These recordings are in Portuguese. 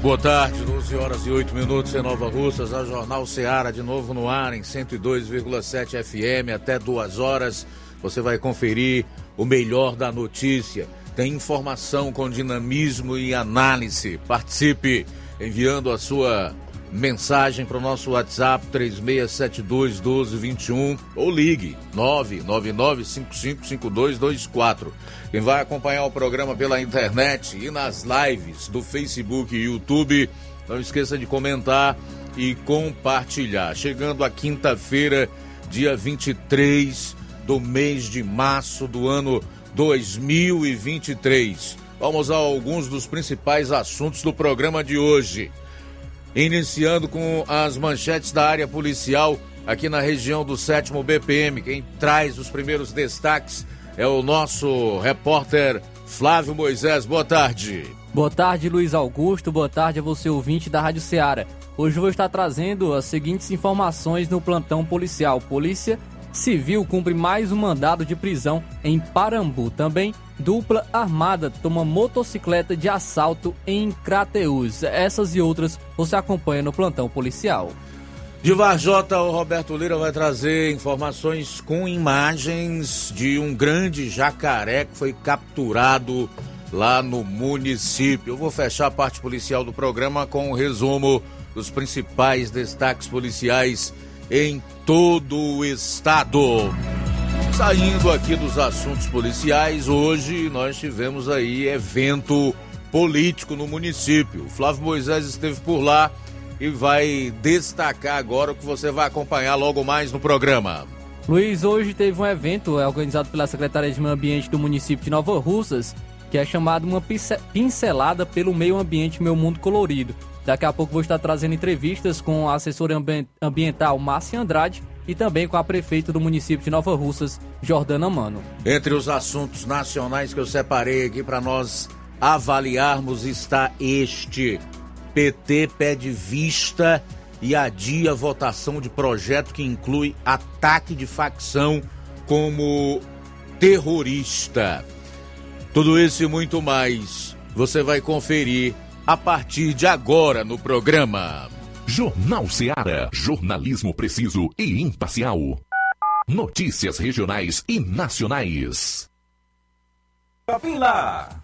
Boa tarde, 12 horas e 8 minutos em Nova Russas, a Jornal Seara de novo no ar em 102,7 FM até duas horas. Você vai conferir o melhor da notícia. Tem informação com dinamismo e análise. Participe enviando a sua mensagem para o nosso WhatsApp 3672 1221 ou ligue 999555224. Quem vai acompanhar o programa pela internet e nas lives do Facebook e YouTube, não esqueça de comentar e compartilhar. Chegando a quinta-feira, dia 23 do mês de março do ano 2023. Vamos a alguns dos principais assuntos do programa de hoje. Iniciando com as manchetes da área policial aqui na região do 7 BPM. Quem traz os primeiros destaques é o nosso repórter Flávio Moisés. Boa tarde. Boa tarde, Luiz Augusto. Boa tarde a você, ouvinte da Rádio Ceará. Hoje vou estar trazendo as seguintes informações no plantão policial. Polícia Civil cumpre mais um mandado de prisão em Parambu. Também dupla armada toma motocicleta de assalto em Crateús. Essas e outras você acompanha no plantão policial. De Varjota, o Roberto Lira vai trazer informações com imagens de um grande jacaré que foi capturado lá no município. Eu vou fechar a parte policial do programa com um resumo dos principais destaques policiais em todo o estado. Saindo aqui dos assuntos policiais, hoje nós tivemos aí evento político no município. Flávio Moisés esteve por lá e vai destacar agora o que você vai acompanhar logo mais no programa. Luiz, hoje teve um evento organizado pela Secretaria de Meio Ambiente do município de Nova Russas, que é chamado uma pincelada pelo meio ambiente Meu Mundo Colorido. Daqui a pouco vou estar trazendo entrevistas com a assessora ambiental Márcia Andrade e também com a prefeita do município de Nova Russas, Jordana Mano. Entre os assuntos nacionais que eu separei aqui para nós avaliarmos está este. PT pede vista e adia votação de projeto que inclui ataque de facção como terrorista. Tudo isso e muito mais você vai conferir a partir de agora no programa. Jornal Seara. Jornalismo preciso e imparcial. Notícias regionais e nacionais. Lá.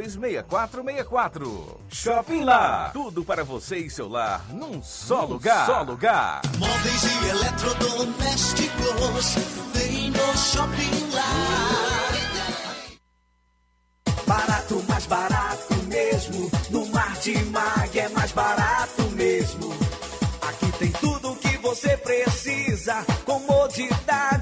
6464. Shopping Lá. Tudo para você e seu lar num só num lugar. Só lugar. Móveis e eletrodomésticos. Vem no Shopping Lá. Barato, mais barato mesmo. No Martimag é mais barato mesmo. Aqui tem tudo o que você precisa. Comodidade,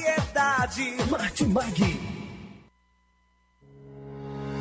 variedade. Martimag.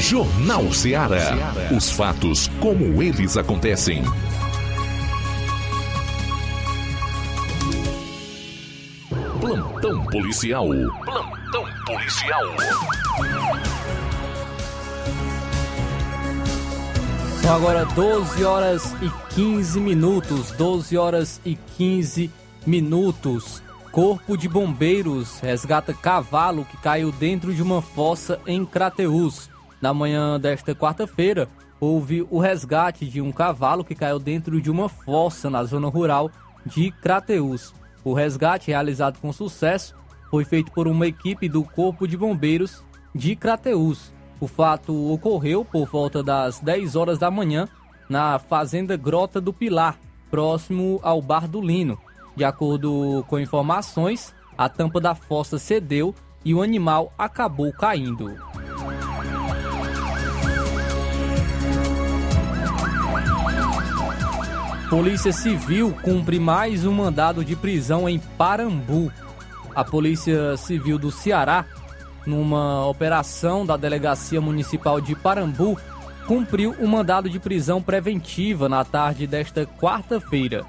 Jornal Ceará. Os fatos como eles acontecem. Plantão policial. Plantão policial. São agora 12 horas e 15 minutos. 12 horas e 15 minutos. Corpo de Bombeiros resgata cavalo que caiu dentro de uma fossa em Crateús. Na manhã desta quarta-feira, houve o resgate de um cavalo que caiu dentro de uma fossa na zona rural de Crateús. O resgate, realizado com sucesso, foi feito por uma equipe do Corpo de Bombeiros de Crateús. O fato ocorreu por volta das 10 horas da manhã na Fazenda Grota do Pilar, próximo ao Bar do Lino. De acordo com informações, a tampa da fossa cedeu e o animal acabou caindo. Polícia Civil cumpre mais um mandado de prisão em Parambu. A Polícia Civil do Ceará, numa operação da Delegacia Municipal de Parambu, cumpriu o um mandado de prisão preventiva na tarde desta quarta-feira.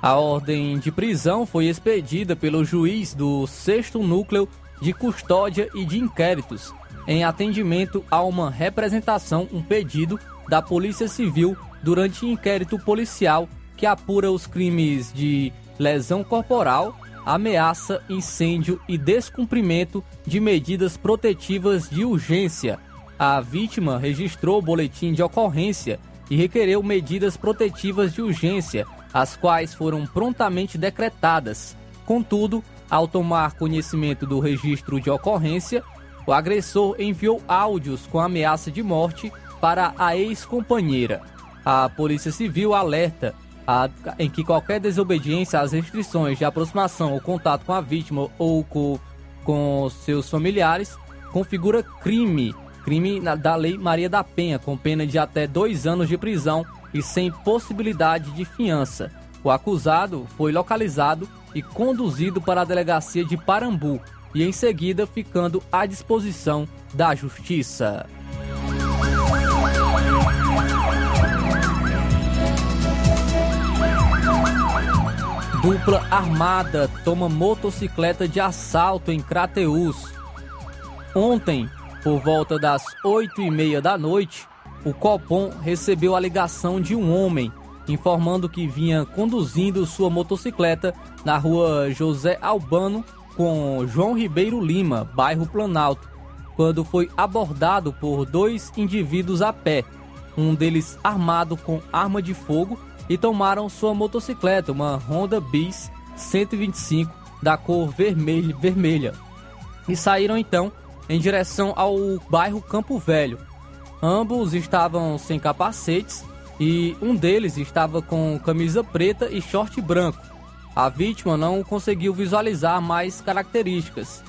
A ordem de prisão foi expedida pelo juiz do 6 Núcleo de Custódia e de Inquéritos, em atendimento a uma representação, um pedido da Polícia Civil durante inquérito policial que apura os crimes de lesão corporal, ameaça, incêndio e descumprimento de medidas protetivas de urgência. A vítima registrou o boletim de ocorrência e requereu medidas protetivas de urgência, as quais foram prontamente decretadas. Contudo, ao tomar conhecimento do registro de ocorrência, o agressor enviou áudios com ameaça de morte para a ex-companheira. A Polícia Civil alerta a, em que qualquer desobediência às restrições de aproximação ou contato com a vítima ou com, com seus familiares configura crime, crime da Lei Maria da Penha, com pena de até dois anos de prisão e sem possibilidade de fiança. O acusado foi localizado e conduzido para a delegacia de Parambu e em seguida ficando à disposição da Justiça. Dupla armada toma motocicleta de assalto em Crateús. Ontem, por volta das oito e meia da noite, o Copom recebeu a ligação de um homem informando que vinha conduzindo sua motocicleta na rua José Albano com João Ribeiro Lima, bairro Planalto, quando foi abordado por dois indivíduos a pé, um deles armado com arma de fogo, e tomaram sua motocicleta, uma Honda Bis 125 da cor vermelha, vermelha e saíram então em direção ao bairro Campo Velho. Ambos estavam sem capacetes e um deles estava com camisa preta e short branco. A vítima não conseguiu visualizar mais características.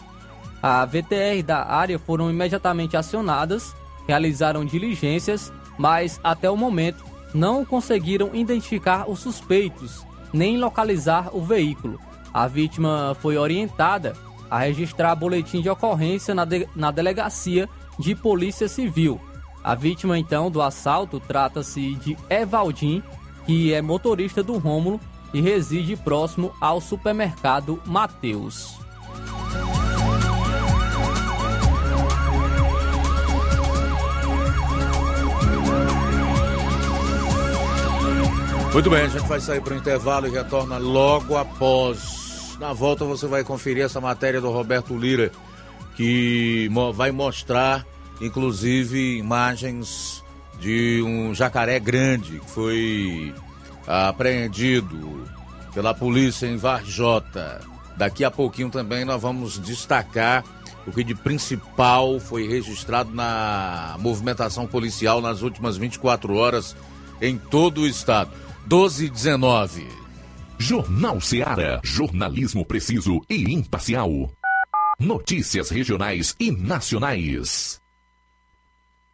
A VTR da área foram imediatamente acionadas, realizaram diligências, mas até o momento não conseguiram identificar os suspeitos nem localizar o veículo. A vítima foi orientada a registrar boletim de ocorrência na, de, na delegacia de Polícia Civil. A vítima, então, do assalto trata-se de Evaldim, que é motorista do Rômulo e reside próximo ao supermercado Mateus. Muito bem, a gente vai sair para o intervalo e retorna logo após. Na volta você vai conferir essa matéria do Roberto Lira, que vai mostrar, inclusive, imagens de um jacaré grande que foi apreendido pela polícia em Varjota. Daqui a pouquinho também nós vamos destacar o que de principal foi registrado na movimentação policial nas últimas 24 horas em todo o estado. 12 e 19. Jornal Seara. Jornalismo preciso e imparcial. Notícias regionais e nacionais.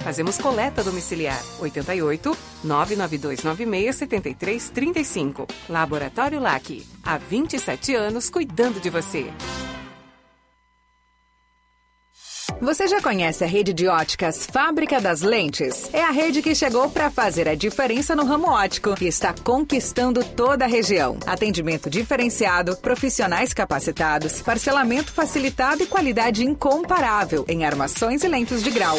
Fazemos coleta domiciliar. 88 99296 7335. Laboratório LAC. Há 27 anos cuidando de você. Você já conhece a rede de óticas Fábrica das Lentes? É a rede que chegou para fazer a diferença no ramo óptico e está conquistando toda a região. Atendimento diferenciado, profissionais capacitados, parcelamento facilitado e qualidade incomparável em armações e lentes de grau.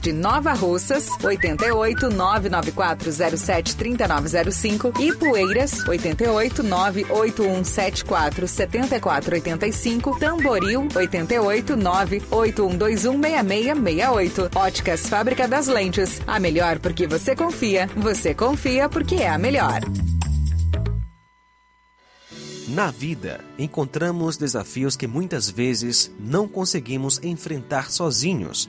de Nova Russas, 88 99407 3905 e Poeiras, 88 98174 7485, Tamboril, 88 98 81216668. Óticas Fábrica das Lentes. A melhor porque você confia. Você confia porque é a melhor. Na vida, encontramos desafios que muitas vezes não conseguimos enfrentar sozinhos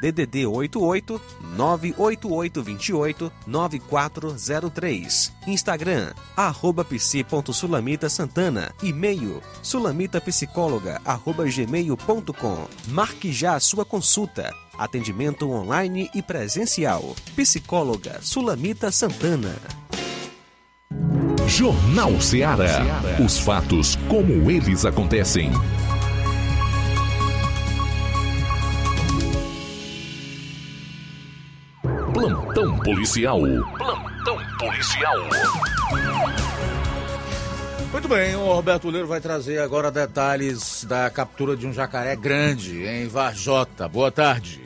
DDD 88 98828 9403. Instagram, arroba psi.sulamita Santana. E-mail, sulamitapsicóloga, arroba gmail.com. Marque já a sua consulta. Atendimento online e presencial. Psicóloga Sulamita Santana. Jornal Ceará. Os fatos como eles acontecem. Plantão policial. Plantão policial. Muito bem, o Roberto Leiro vai trazer agora detalhes da captura de um jacaré grande em Varjota. Boa tarde.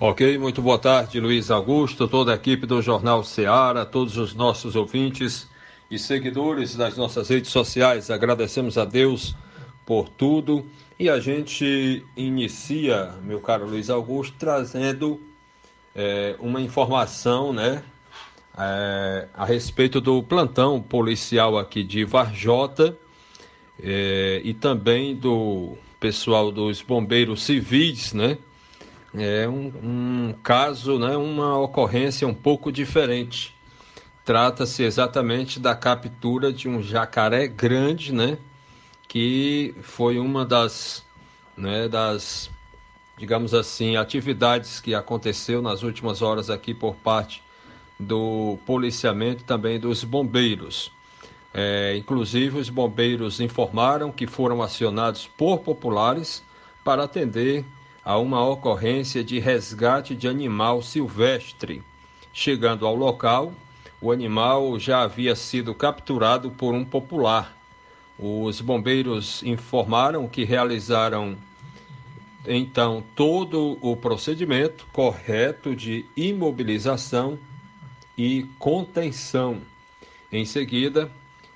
Ok, muito boa tarde, Luiz Augusto, toda a equipe do Jornal Ceará, todos os nossos ouvintes e seguidores das nossas redes sociais. Agradecemos a Deus por tudo e a gente inicia, meu caro Luiz Augusto, trazendo é, uma informação, né, é, a respeito do plantão policial aqui de Varjota é, e também do pessoal dos bombeiros civis, né? É um, um caso, né, uma ocorrência um pouco diferente. Trata-se exatamente da captura de um jacaré grande, né? Que foi uma das, né, das digamos assim, atividades que aconteceu nas últimas horas aqui por parte do policiamento também dos bombeiros. É, inclusive, os bombeiros informaram que foram acionados por populares para atender a uma ocorrência de resgate de animal silvestre. Chegando ao local, o animal já havia sido capturado por um popular. Os bombeiros informaram que realizaram então todo o procedimento correto de imobilização e contenção. Em seguida,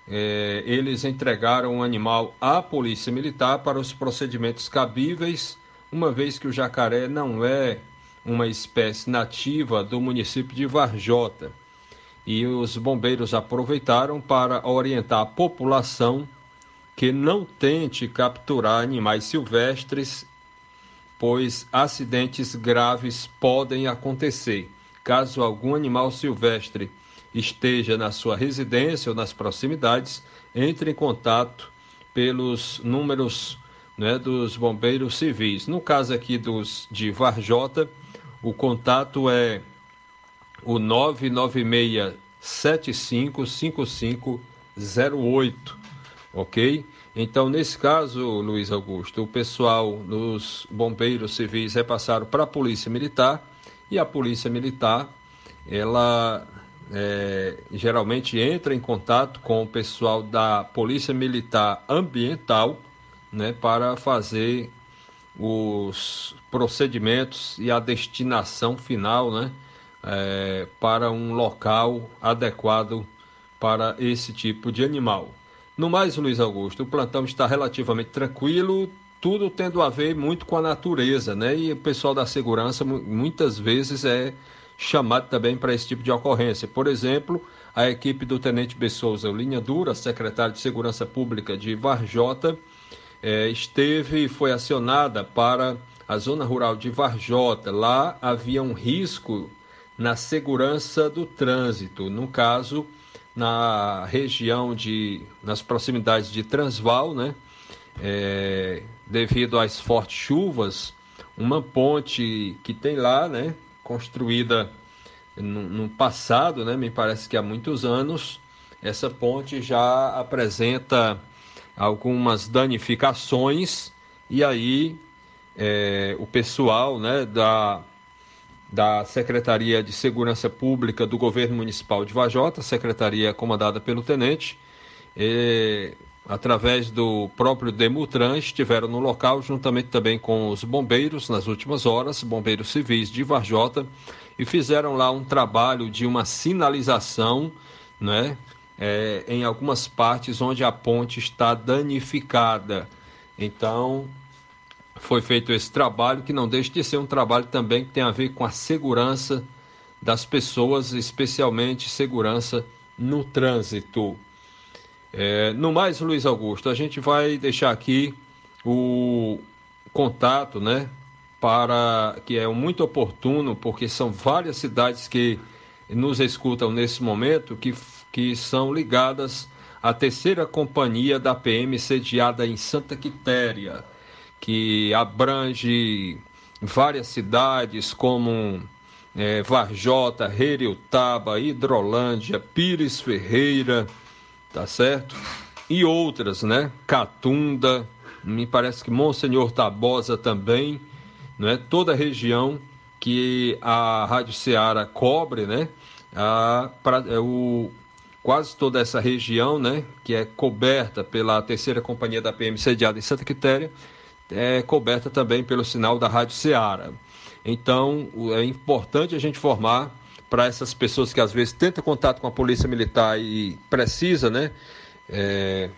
eh, eles entregaram o animal à Polícia Militar para os procedimentos cabíveis, uma vez que o jacaré não é uma espécie nativa do município de Varjota. E os bombeiros aproveitaram para orientar a população que não tente capturar animais silvestres, pois acidentes graves podem acontecer. Caso algum animal silvestre esteja na sua residência ou nas proximidades, entre em contato pelos números né, dos bombeiros civis. No caso aqui dos de Varjota, o contato é o 996755508, ok? Então, nesse caso, Luiz Augusto, o pessoal dos bombeiros civis repassaram para a Polícia Militar e a polícia militar, ela é, geralmente entra em contato com o pessoal da Polícia Militar Ambiental né, para fazer os procedimentos e a destinação final né, é, para um local adequado para esse tipo de animal. No mais, Luiz Augusto, o plantão está relativamente tranquilo, tudo tendo a ver muito com a natureza, né? E o pessoal da segurança muitas vezes é chamado também para esse tipo de ocorrência. Por exemplo, a equipe do Tenente Bessouza Linha Dura, secretário de Segurança Pública de Varjota, é, esteve e foi acionada para a zona rural de Varjota. Lá havia um risco na segurança do trânsito, no caso, na região de, nas proximidades de Transval, né? É, devido às fortes chuvas, uma ponte que tem lá, né, construída no, no, passado, né, me parece que há muitos anos, essa ponte já apresenta algumas danificações e aí é, o pessoal, né, da da Secretaria de Segurança Pública do Governo Municipal de Vajota, secretaria comandada pelo tenente, é, através do próprio Demutran, estiveram no local, juntamente também com os bombeiros, nas últimas horas, bombeiros civis de Varjota, e fizeram lá um trabalho de uma sinalização, né, é, em algumas partes onde a ponte está danificada. Então, foi feito esse trabalho, que não deixa de ser um trabalho também que tem a ver com a segurança das pessoas, especialmente segurança no trânsito. É, no mais, Luiz Augusto, a gente vai deixar aqui o contato, né? Para que é muito oportuno, porque são várias cidades que nos escutam nesse momento que, que são ligadas à terceira companhia da PM sediada em Santa Quitéria, que abrange várias cidades como é, Varjota, Reriutaba, Hidrolândia, Pires Ferreira tá certo? E outras, né? Catunda, me parece que Monsenhor Tabosa também, né? Toda a região que a Rádio Ceará cobre, né? a, pra, é, o, quase toda essa região, né, que é coberta pela terceira companhia da PM sediada em Santa Quitéria, é coberta também pelo sinal da Rádio Ceará. Então, é importante a gente formar para essas pessoas que às vezes tentam contato com a polícia militar e precisa, né, é,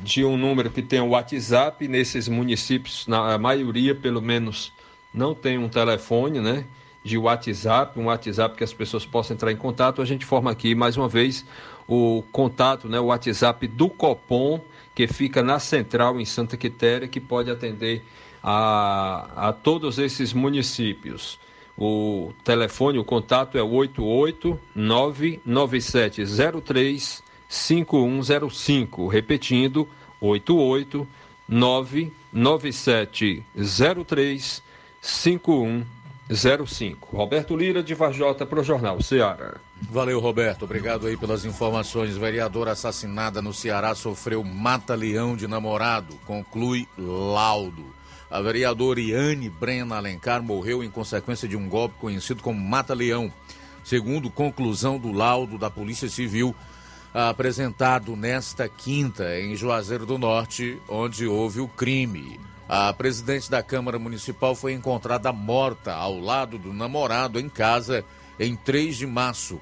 de um número que tem o WhatsApp nesses municípios, na maioria pelo menos não tem um telefone, né, de WhatsApp, um WhatsApp que as pessoas possam entrar em contato. A gente forma aqui mais uma vez o contato, né, o WhatsApp do Copom que fica na central em Santa Quitéria, que pode atender a, a todos esses municípios. O telefone, o contato é 8899703 5105, repetindo 8899703 5105. Roberto Lira de Varjota para o Jornal Ceará. Valeu, Roberto. Obrigado aí pelas informações. Vereadora assassinada no Ceará sofreu mata-leão de namorado. Conclui laudo. A vereadora Iane Brena Alencar morreu em consequência de um golpe conhecido como mata-leão. Segundo conclusão do laudo da Polícia Civil, apresentado nesta quinta em Juazeiro do Norte, onde houve o crime. A presidente da Câmara Municipal foi encontrada morta ao lado do namorado em casa em 3 de março.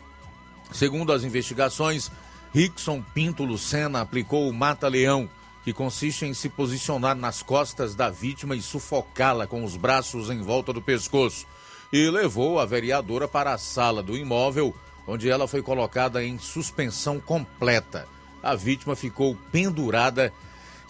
Segundo as investigações, Rickson Pinto Lucena aplicou o mata-leão, que consiste em se posicionar nas costas da vítima e sufocá-la com os braços em volta do pescoço, e levou a vereadora para a sala do imóvel, onde ela foi colocada em suspensão completa. A vítima ficou pendurada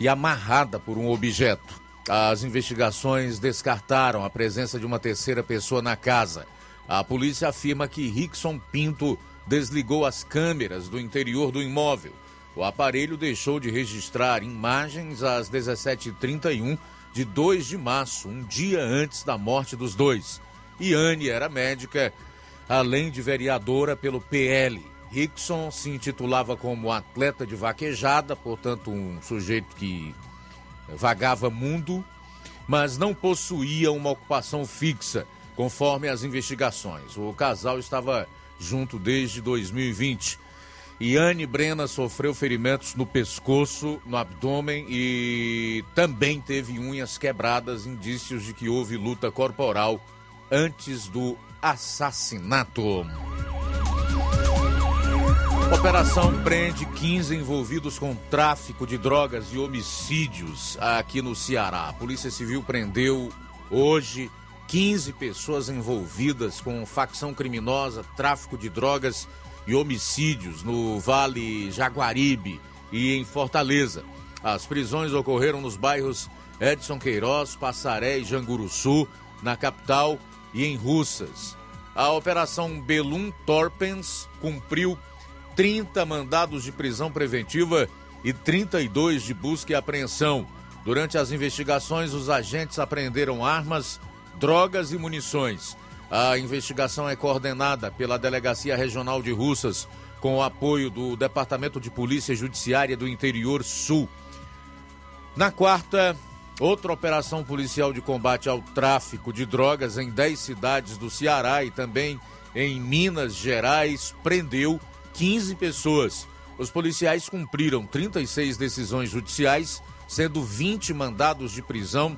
e amarrada por um objeto. As investigações descartaram a presença de uma terceira pessoa na casa. A polícia afirma que Rickson Pinto desligou as câmeras do interior do imóvel. O aparelho deixou de registrar imagens às 17h31 de 2 de março, um dia antes da morte dos dois. Iane era médica, além de vereadora pelo PL. Rickson se intitulava como atleta de vaquejada, portanto, um sujeito que vagava mundo, mas não possuía uma ocupação fixa conforme as investigações. O casal estava junto desde 2020. Iane Brena sofreu ferimentos no pescoço, no abdômen e também teve unhas quebradas, indícios de que houve luta corporal antes do assassinato. Operação prende 15 envolvidos com tráfico de drogas e homicídios aqui no Ceará. A Polícia Civil prendeu hoje 15 pessoas envolvidas com facção criminosa, tráfico de drogas e homicídios no Vale Jaguaribe e em Fortaleza. As prisões ocorreram nos bairros Edson Queiroz, Passaré e Janguruçu, na capital e em Russas. A Operação Belum Torpens cumpriu 30 mandados de prisão preventiva e 32 de busca e apreensão. Durante as investigações, os agentes apreenderam armas, drogas e munições. A investigação é coordenada pela Delegacia Regional de Russas, com o apoio do Departamento de Polícia Judiciária do Interior Sul. Na quarta, outra operação policial de combate ao tráfico de drogas em 10 cidades do Ceará e também em Minas Gerais prendeu 15 pessoas. Os policiais cumpriram 36 decisões judiciais, sendo 20 mandados de prisão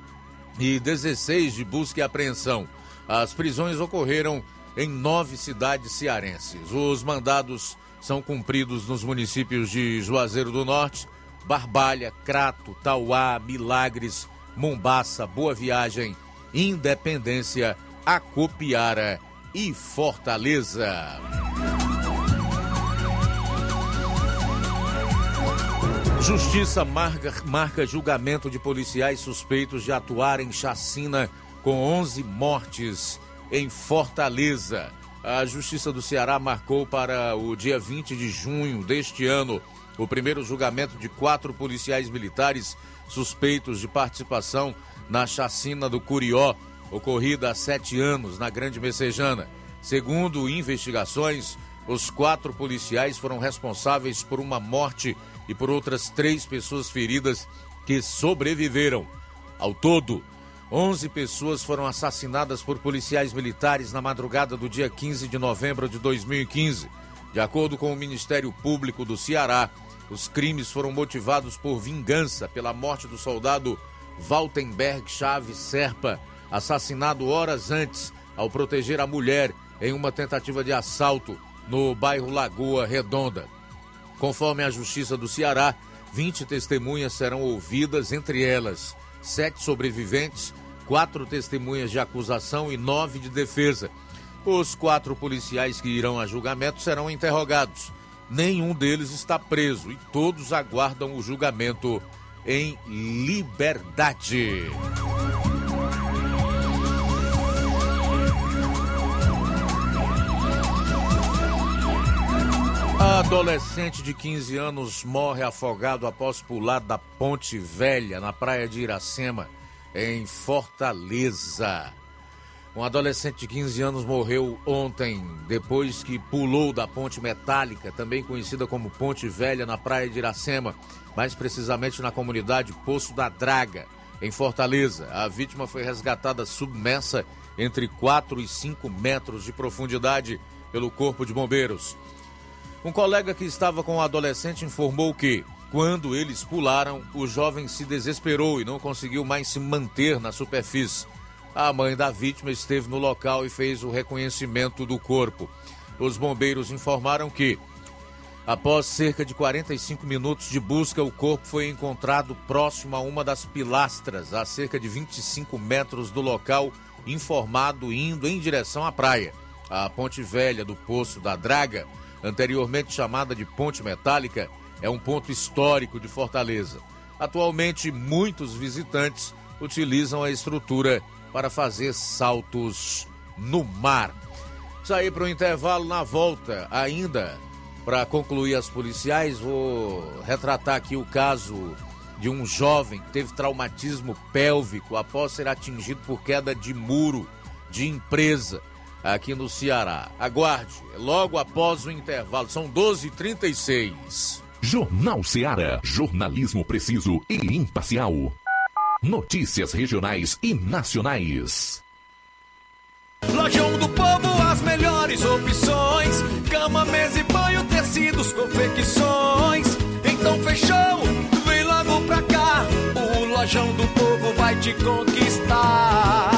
e 16 de busca e apreensão. As prisões ocorreram em nove cidades cearenses. Os mandados são cumpridos nos municípios de Juazeiro do Norte, Barbalha, Crato, Tauá, Milagres, Mombaça, Boa Viagem, Independência, Acopiara e Fortaleza. Justiça marca, marca julgamento de policiais suspeitos de atuar em chacina com 11 mortes em Fortaleza. A Justiça do Ceará marcou para o dia 20 de junho deste ano o primeiro julgamento de quatro policiais militares suspeitos de participação na chacina do Curió, ocorrida há sete anos na Grande Messejana. Segundo investigações, os quatro policiais foram responsáveis por uma morte e por outras três pessoas feridas que sobreviveram. Ao todo, 11 pessoas foram assassinadas por policiais militares na madrugada do dia 15 de novembro de 2015. De acordo com o Ministério Público do Ceará, os crimes foram motivados por vingança pela morte do soldado Waltenberg Chaves Serpa, assassinado horas antes ao proteger a mulher em uma tentativa de assalto no bairro Lagoa Redonda. Conforme a Justiça do Ceará, 20 testemunhas serão ouvidas, entre elas sete sobreviventes, quatro testemunhas de acusação e nove de defesa. Os quatro policiais que irão a julgamento serão interrogados. Nenhum deles está preso e todos aguardam o julgamento em liberdade. Adolescente de 15 anos morre afogado após pular da Ponte Velha, na praia de Iracema, em Fortaleza. Um adolescente de 15 anos morreu ontem, depois que pulou da ponte metálica, também conhecida como Ponte Velha, na praia de Iracema, mais precisamente na comunidade Poço da Draga, em Fortaleza. A vítima foi resgatada submersa entre 4 e 5 metros de profundidade pelo Corpo de Bombeiros. Um colega que estava com o adolescente informou que, quando eles pularam, o jovem se desesperou e não conseguiu mais se manter na superfície. A mãe da vítima esteve no local e fez o reconhecimento do corpo. Os bombeiros informaram que, após cerca de 45 minutos de busca, o corpo foi encontrado próximo a uma das pilastras, a cerca de 25 metros do local, informado indo em direção à praia. A ponte velha do Poço da Draga anteriormente chamada de Ponte Metálica, é um ponto histórico de Fortaleza. Atualmente, muitos visitantes utilizam a estrutura para fazer saltos no mar. Sair para o intervalo na volta, ainda para concluir as policiais, vou retratar aqui o caso de um jovem que teve traumatismo pélvico após ser atingido por queda de muro de empresa aqui no Ceará. Aguarde, logo após o intervalo, são 12h36. Jornal Ceará, jornalismo preciso e imparcial. Notícias regionais e nacionais. Lojão do Povo, as melhores opções: cama, mesa e banho, tecidos, confecções. Então fechou, vem logo pra cá. O Lojão do Povo vai te conquistar.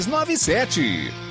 3297.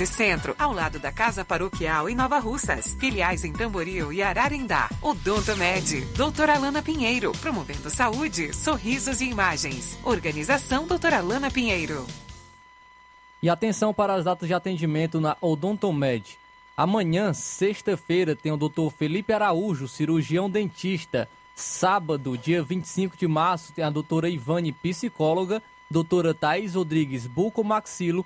Centro, ao lado da Casa Paroquial em Nova Russas. Filiais em Tamboril e Ararindá. Odonto Med, doutora Alana Pinheiro, promovendo saúde, sorrisos e imagens. Organização doutora Alana Pinheiro. E atenção para as datas de atendimento na Odontomed. Amanhã, sexta-feira, tem o Dr. Felipe Araújo, cirurgião dentista, Sábado, dia 25 de março, tem a doutora Ivane, psicóloga, doutora Thais Rodrigues, bucomaxilo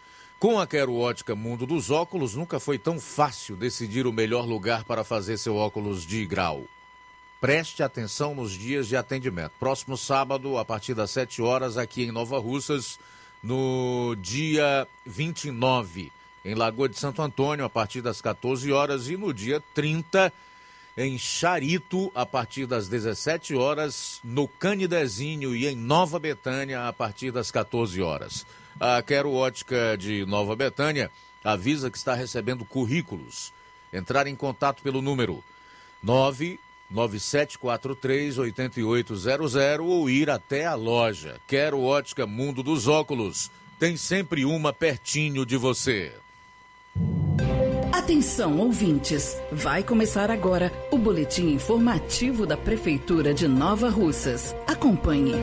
Com a Quero Ótica Mundo dos Óculos, nunca foi tão fácil decidir o melhor lugar para fazer seu óculos de grau. Preste atenção nos dias de atendimento. Próximo sábado, a partir das 7 horas, aqui em Nova Russas, no dia 29, em Lagoa de Santo Antônio, a partir das 14 horas, e no dia 30, em Charito, a partir das 17 horas, no Canidezinho e em Nova Betânia, a partir das 14 horas. A Quero Ótica de Nova Betânia avisa que está recebendo currículos. Entrar em contato pelo número 99743-8800 ou ir até a loja. Quero Ótica Mundo dos Óculos. Tem sempre uma pertinho de você. Atenção, ouvintes! Vai começar agora o boletim informativo da Prefeitura de Nova Russas. Acompanhe.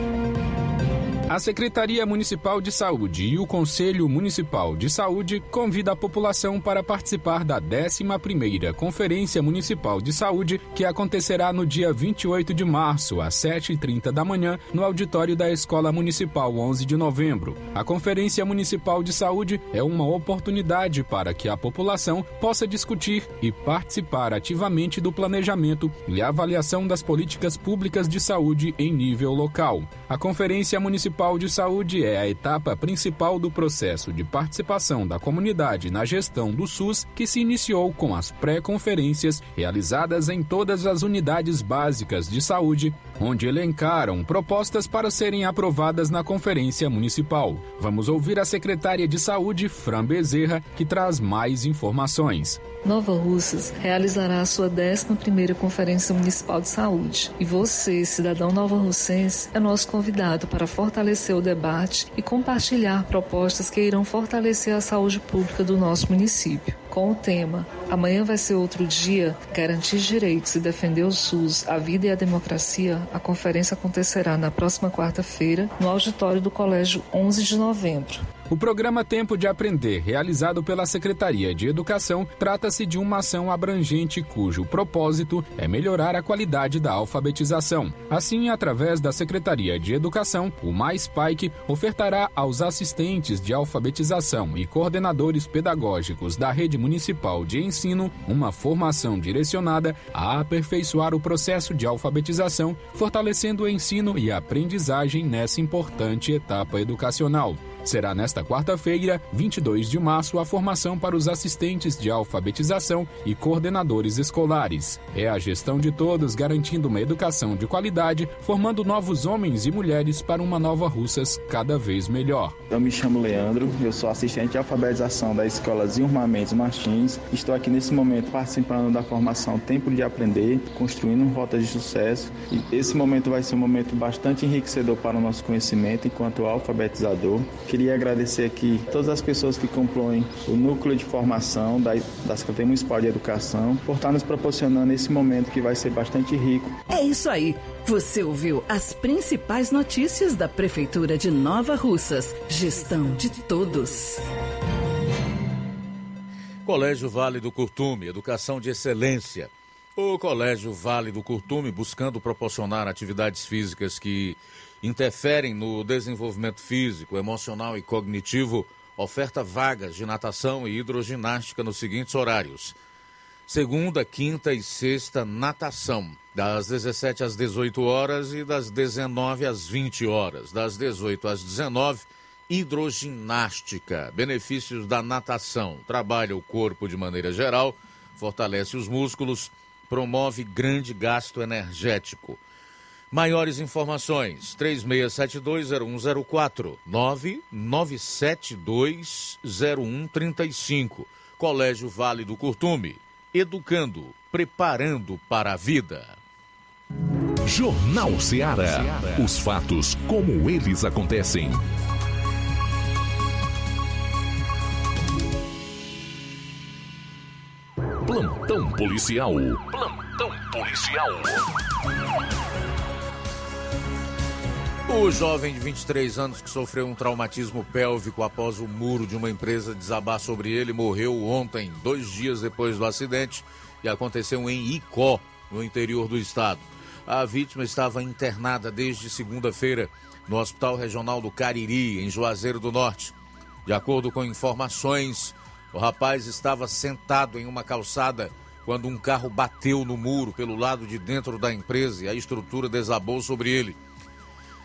A Secretaria Municipal de Saúde e o Conselho Municipal de Saúde convida a população para participar da 11ª Conferência Municipal de Saúde, que acontecerá no dia 28 de março, às 7h30 da manhã, no auditório da Escola Municipal 11 de novembro. A Conferência Municipal de Saúde é uma oportunidade para que a população possa discutir e participar ativamente do planejamento e avaliação das políticas públicas de saúde em nível local. A Conferência Municipal Municipal de Saúde é a etapa principal do processo de participação da comunidade na gestão do SUS, que se iniciou com as pré-conferências realizadas em todas as unidades básicas de saúde, onde elencaram propostas para serem aprovadas na Conferência Municipal. Vamos ouvir a secretária de Saúde, Fran Bezerra, que traz mais informações. Nova Russas realizará a sua 11ª Conferência Municipal de Saúde. E você, cidadão nova russense, é nosso convidado para fortalecer o debate e compartilhar propostas que irão fortalecer a saúde pública do nosso município. Com o tema Amanhã vai ser outro dia, garantir direitos e defender o SUS, a vida e a democracia, a conferência acontecerá na próxima quarta-feira no auditório do Colégio 11 de Novembro. O programa Tempo de Aprender, realizado pela Secretaria de Educação, trata-se de uma ação abrangente cujo propósito é melhorar a qualidade da alfabetização. Assim, através da Secretaria de Educação, o Mais Pike ofertará aos assistentes de alfabetização e coordenadores pedagógicos da rede municipal de ensino uma formação direcionada a aperfeiçoar o processo de alfabetização, fortalecendo o ensino e a aprendizagem nessa importante etapa educacional. Será nesta quarta-feira, 22 de março, a formação para os assistentes de alfabetização e coordenadores escolares. É a gestão de todos garantindo uma educação de qualidade, formando novos homens e mulheres para uma nova Russas cada vez melhor. Eu me chamo Leandro, eu sou assistente de alfabetização da Escola Zinho Mendes Martins. Estou aqui nesse momento participando da formação Tempo de Aprender, construindo rotas de sucesso. E esse momento vai ser um momento bastante enriquecedor para o nosso conhecimento enquanto alfabetizador. Queria agradecer aqui todas as pessoas que compõem o núcleo de formação da, da Secretaria Municipal de Educação por estar nos proporcionando esse momento que vai ser bastante rico. É isso aí. Você ouviu as principais notícias da Prefeitura de Nova Russas. Gestão de todos. Colégio Vale do Curtume, educação de excelência. O Colégio Vale do Curtume, buscando proporcionar atividades físicas que interferem no desenvolvimento físico, emocional e cognitivo, oferta vagas de natação e hidroginástica nos seguintes horários: segunda, quinta e sexta, natação, das 17 às 18 horas e das 19 às 20 horas, das 18 às 19 hidroginástica. Benefícios da natação. Trabalha o corpo de maneira geral, fortalece os músculos, promove grande gasto energético. Maiores informações: 36720104 997200135. Colégio Vale do Curtume. Educando, preparando para a vida. Jornal Ceará. Os fatos como eles acontecem. Plantão policial. Plantão policial. O jovem de 23 anos que sofreu um traumatismo pélvico após o muro de uma empresa desabar sobre ele morreu ontem, dois dias depois do acidente, e aconteceu em Icó, no interior do estado. A vítima estava internada desde segunda-feira no Hospital Regional do Cariri, em Juazeiro do Norte. De acordo com informações, o rapaz estava sentado em uma calçada quando um carro bateu no muro pelo lado de dentro da empresa e a estrutura desabou sobre ele.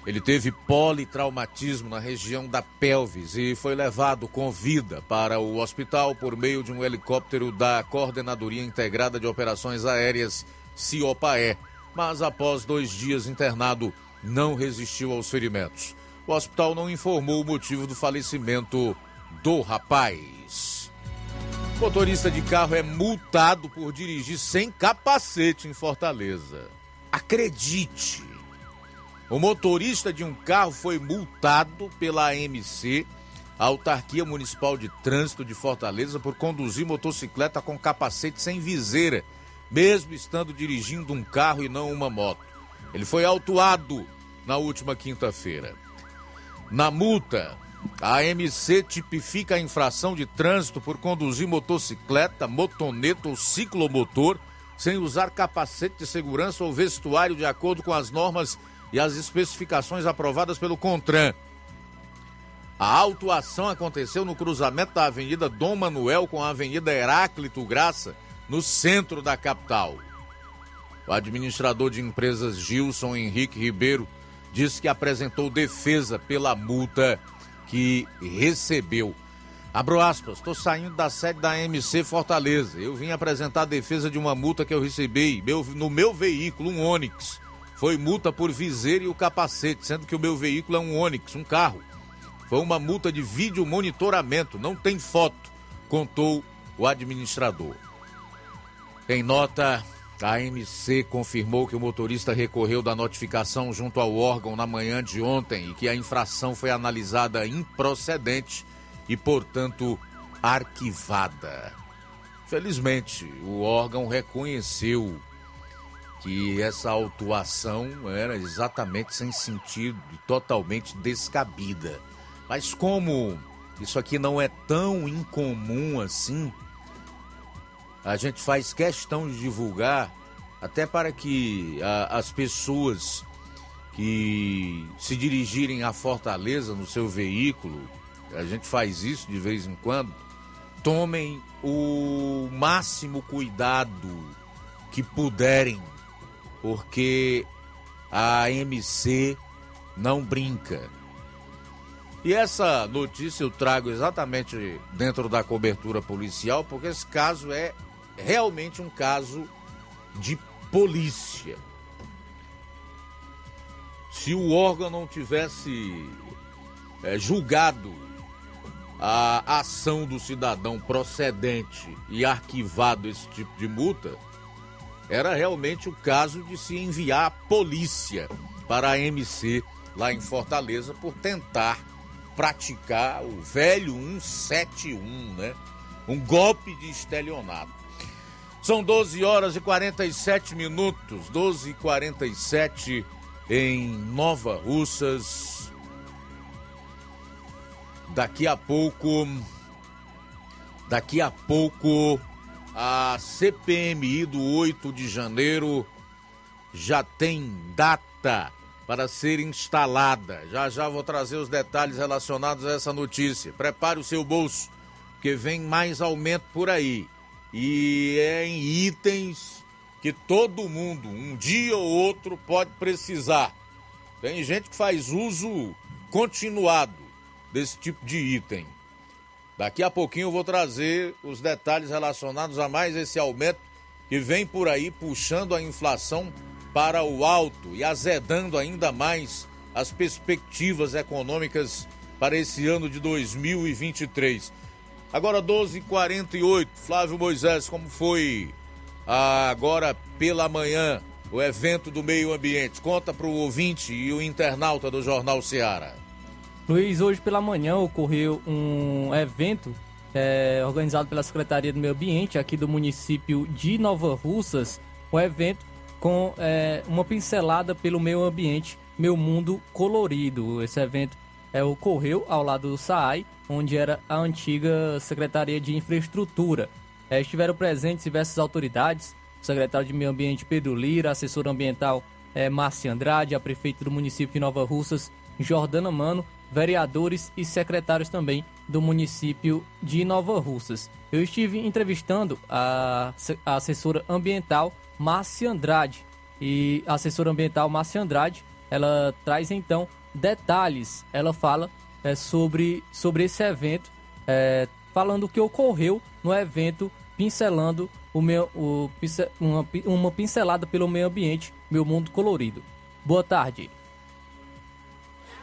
Ele teve politraumatismo na região da pelvis e foi levado com vida para o hospital por meio de um helicóptero da Coordenadoria Integrada de Operações Aéreas, CIOPAE, mas após dois dias internado, não resistiu aos ferimentos. O hospital não informou o motivo do falecimento do rapaz. Motorista de carro é multado por dirigir sem capacete em Fortaleza. Acredite! O motorista de um carro foi multado pela AMC, a Autarquia Municipal de Trânsito de Fortaleza, por conduzir motocicleta com capacete sem viseira, mesmo estando dirigindo um carro e não uma moto. Ele foi autuado na última quinta-feira. Na multa, a AMC tipifica a infração de trânsito por conduzir motocicleta, motoneta ou ciclomotor sem usar capacete de segurança ou vestuário de acordo com as normas e as especificações aprovadas pelo CONTRAN. A autuação aconteceu no cruzamento da Avenida Dom Manuel com a Avenida Heráclito Graça, no centro da capital. O administrador de empresas Gilson Henrique Ribeiro disse que apresentou defesa pela multa que recebeu. Abro aspas, estou saindo da sede da MC Fortaleza. Eu vim apresentar a defesa de uma multa que eu recebi no meu veículo, um Onix. Foi multa por viseira e o capacete, sendo que o meu veículo é um Onix, um carro. Foi uma multa de vídeo monitoramento, não tem foto, contou o administrador. Em nota, a AMC confirmou que o motorista recorreu da notificação junto ao órgão na manhã de ontem e que a infração foi analisada improcedente e, portanto, arquivada. Felizmente, o órgão reconheceu que essa autuação era exatamente sem sentido e totalmente descabida. Mas como isso aqui não é tão incomum assim, a gente faz questão de divulgar até para que a, as pessoas que se dirigirem a Fortaleza no seu veículo, a gente faz isso de vez em quando, tomem o máximo cuidado que puderem porque a MC não brinca. E essa notícia eu trago exatamente dentro da cobertura policial, porque esse caso é realmente um caso de polícia. Se o órgão não tivesse é, julgado a ação do cidadão procedente e arquivado esse tipo de multa, era realmente o caso de se enviar a polícia para a MC lá em Fortaleza por tentar praticar o velho 171, né? Um golpe de estelionato. São 12 horas e 47 minutos, 12 e 47 em Nova Russas. Daqui a pouco, daqui a pouco a CPMI do 8 de janeiro já tem data para ser instalada. Já já vou trazer os detalhes relacionados a essa notícia. Prepare o seu bolso, porque vem mais aumento por aí. E é em itens que todo mundo, um dia ou outro, pode precisar. Tem gente que faz uso continuado desse tipo de item. Daqui a pouquinho eu vou trazer os detalhes relacionados a mais esse aumento que vem por aí puxando a inflação para o alto e azedando ainda mais as perspectivas econômicas para esse ano de 2023. Agora 12h48, Flávio Moisés, como foi ah, agora pela manhã o evento do meio ambiente? Conta para o ouvinte e o internauta do Jornal Seara. Luiz, hoje pela manhã ocorreu um evento é, organizado pela Secretaria do Meio Ambiente aqui do município de Nova Russas, um evento com é, uma pincelada pelo meio ambiente, Meu Mundo Colorido. Esse evento é, ocorreu ao lado do SAAI, onde era a antiga Secretaria de Infraestrutura. É, estiveram presentes diversas autoridades, o secretário de Meio Ambiente Pedro Lira, assessor ambiental é, Márcia Andrade, a prefeita do município de Nova Russas, Jordana Mano, vereadores e secretários também do município de Nova Russas. Eu estive entrevistando a, assessora ambiental Márcia Andrade e a assessora ambiental Márcia Andrade, ela traz então detalhes, ela fala é, sobre, sobre esse evento, é, falando o que ocorreu no evento, pincelando o meu, o, uma, uma pincelada pelo meio ambiente, meu mundo colorido. Boa tarde.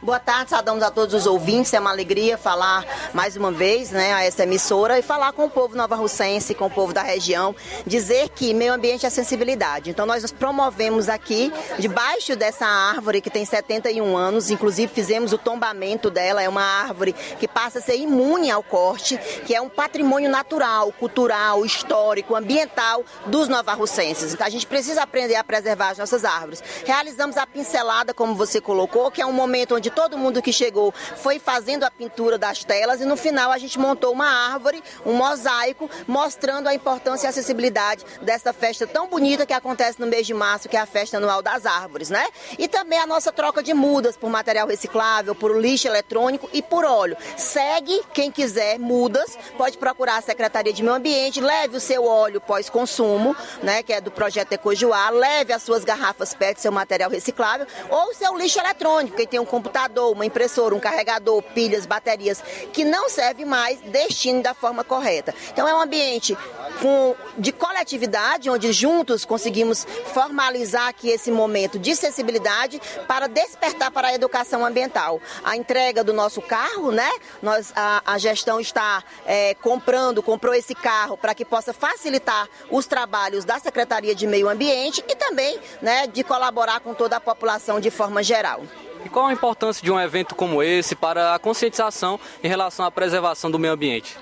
Boa tarde, saudamos a todos os ouvintes. É uma alegria falar mais uma vez né, a essa emissora e falar com o povo nova russense, com o povo da região, dizer que meio ambiente é sensibilidade. Então nós nos promovemos aqui, debaixo dessa árvore que tem 71 anos, inclusive fizemos o tombamento dela, é uma árvore que passa a ser imune ao corte, que é um patrimônio natural, cultural, histórico, ambiental dos novarrucenses. Então a gente precisa aprender a preservar as nossas árvores. Realizamos a pincelada, como você colocou, que é um momento onde todo mundo que chegou foi fazendo a pintura das telas e no final a gente montou uma árvore, um mosaico, mostrando a importância e acessibilidade dessa festa tão bonita que acontece no mês de março, que é a festa anual das árvores, né? E também a nossa troca de mudas por material reciclável, por lixo eletrônico e por óleo. Segue quem quiser mudas, pode procurar a Secretaria de Meio Ambiente, leve o seu óleo pós-consumo, né, que é do projeto Ecojuá, leve as suas garrafas PET, seu material reciclável, ou seu lixo eletrônico, quem tem um computador computador, uma impressora, um carregador, pilhas, baterias, que não serve mais, destine da forma correta. Então é um ambiente com, de coletividade, onde juntos conseguimos formalizar aqui esse momento de sensibilidade para despertar para a educação ambiental. A entrega do nosso carro, né? Nós, a, a gestão está é, comprando, comprou esse carro para que possa facilitar os trabalhos da Secretaria de Meio Ambiente e também né, de colaborar com toda a população de forma geral. E qual a importância de um evento como esse para a conscientização em relação à preservação do meio ambiente?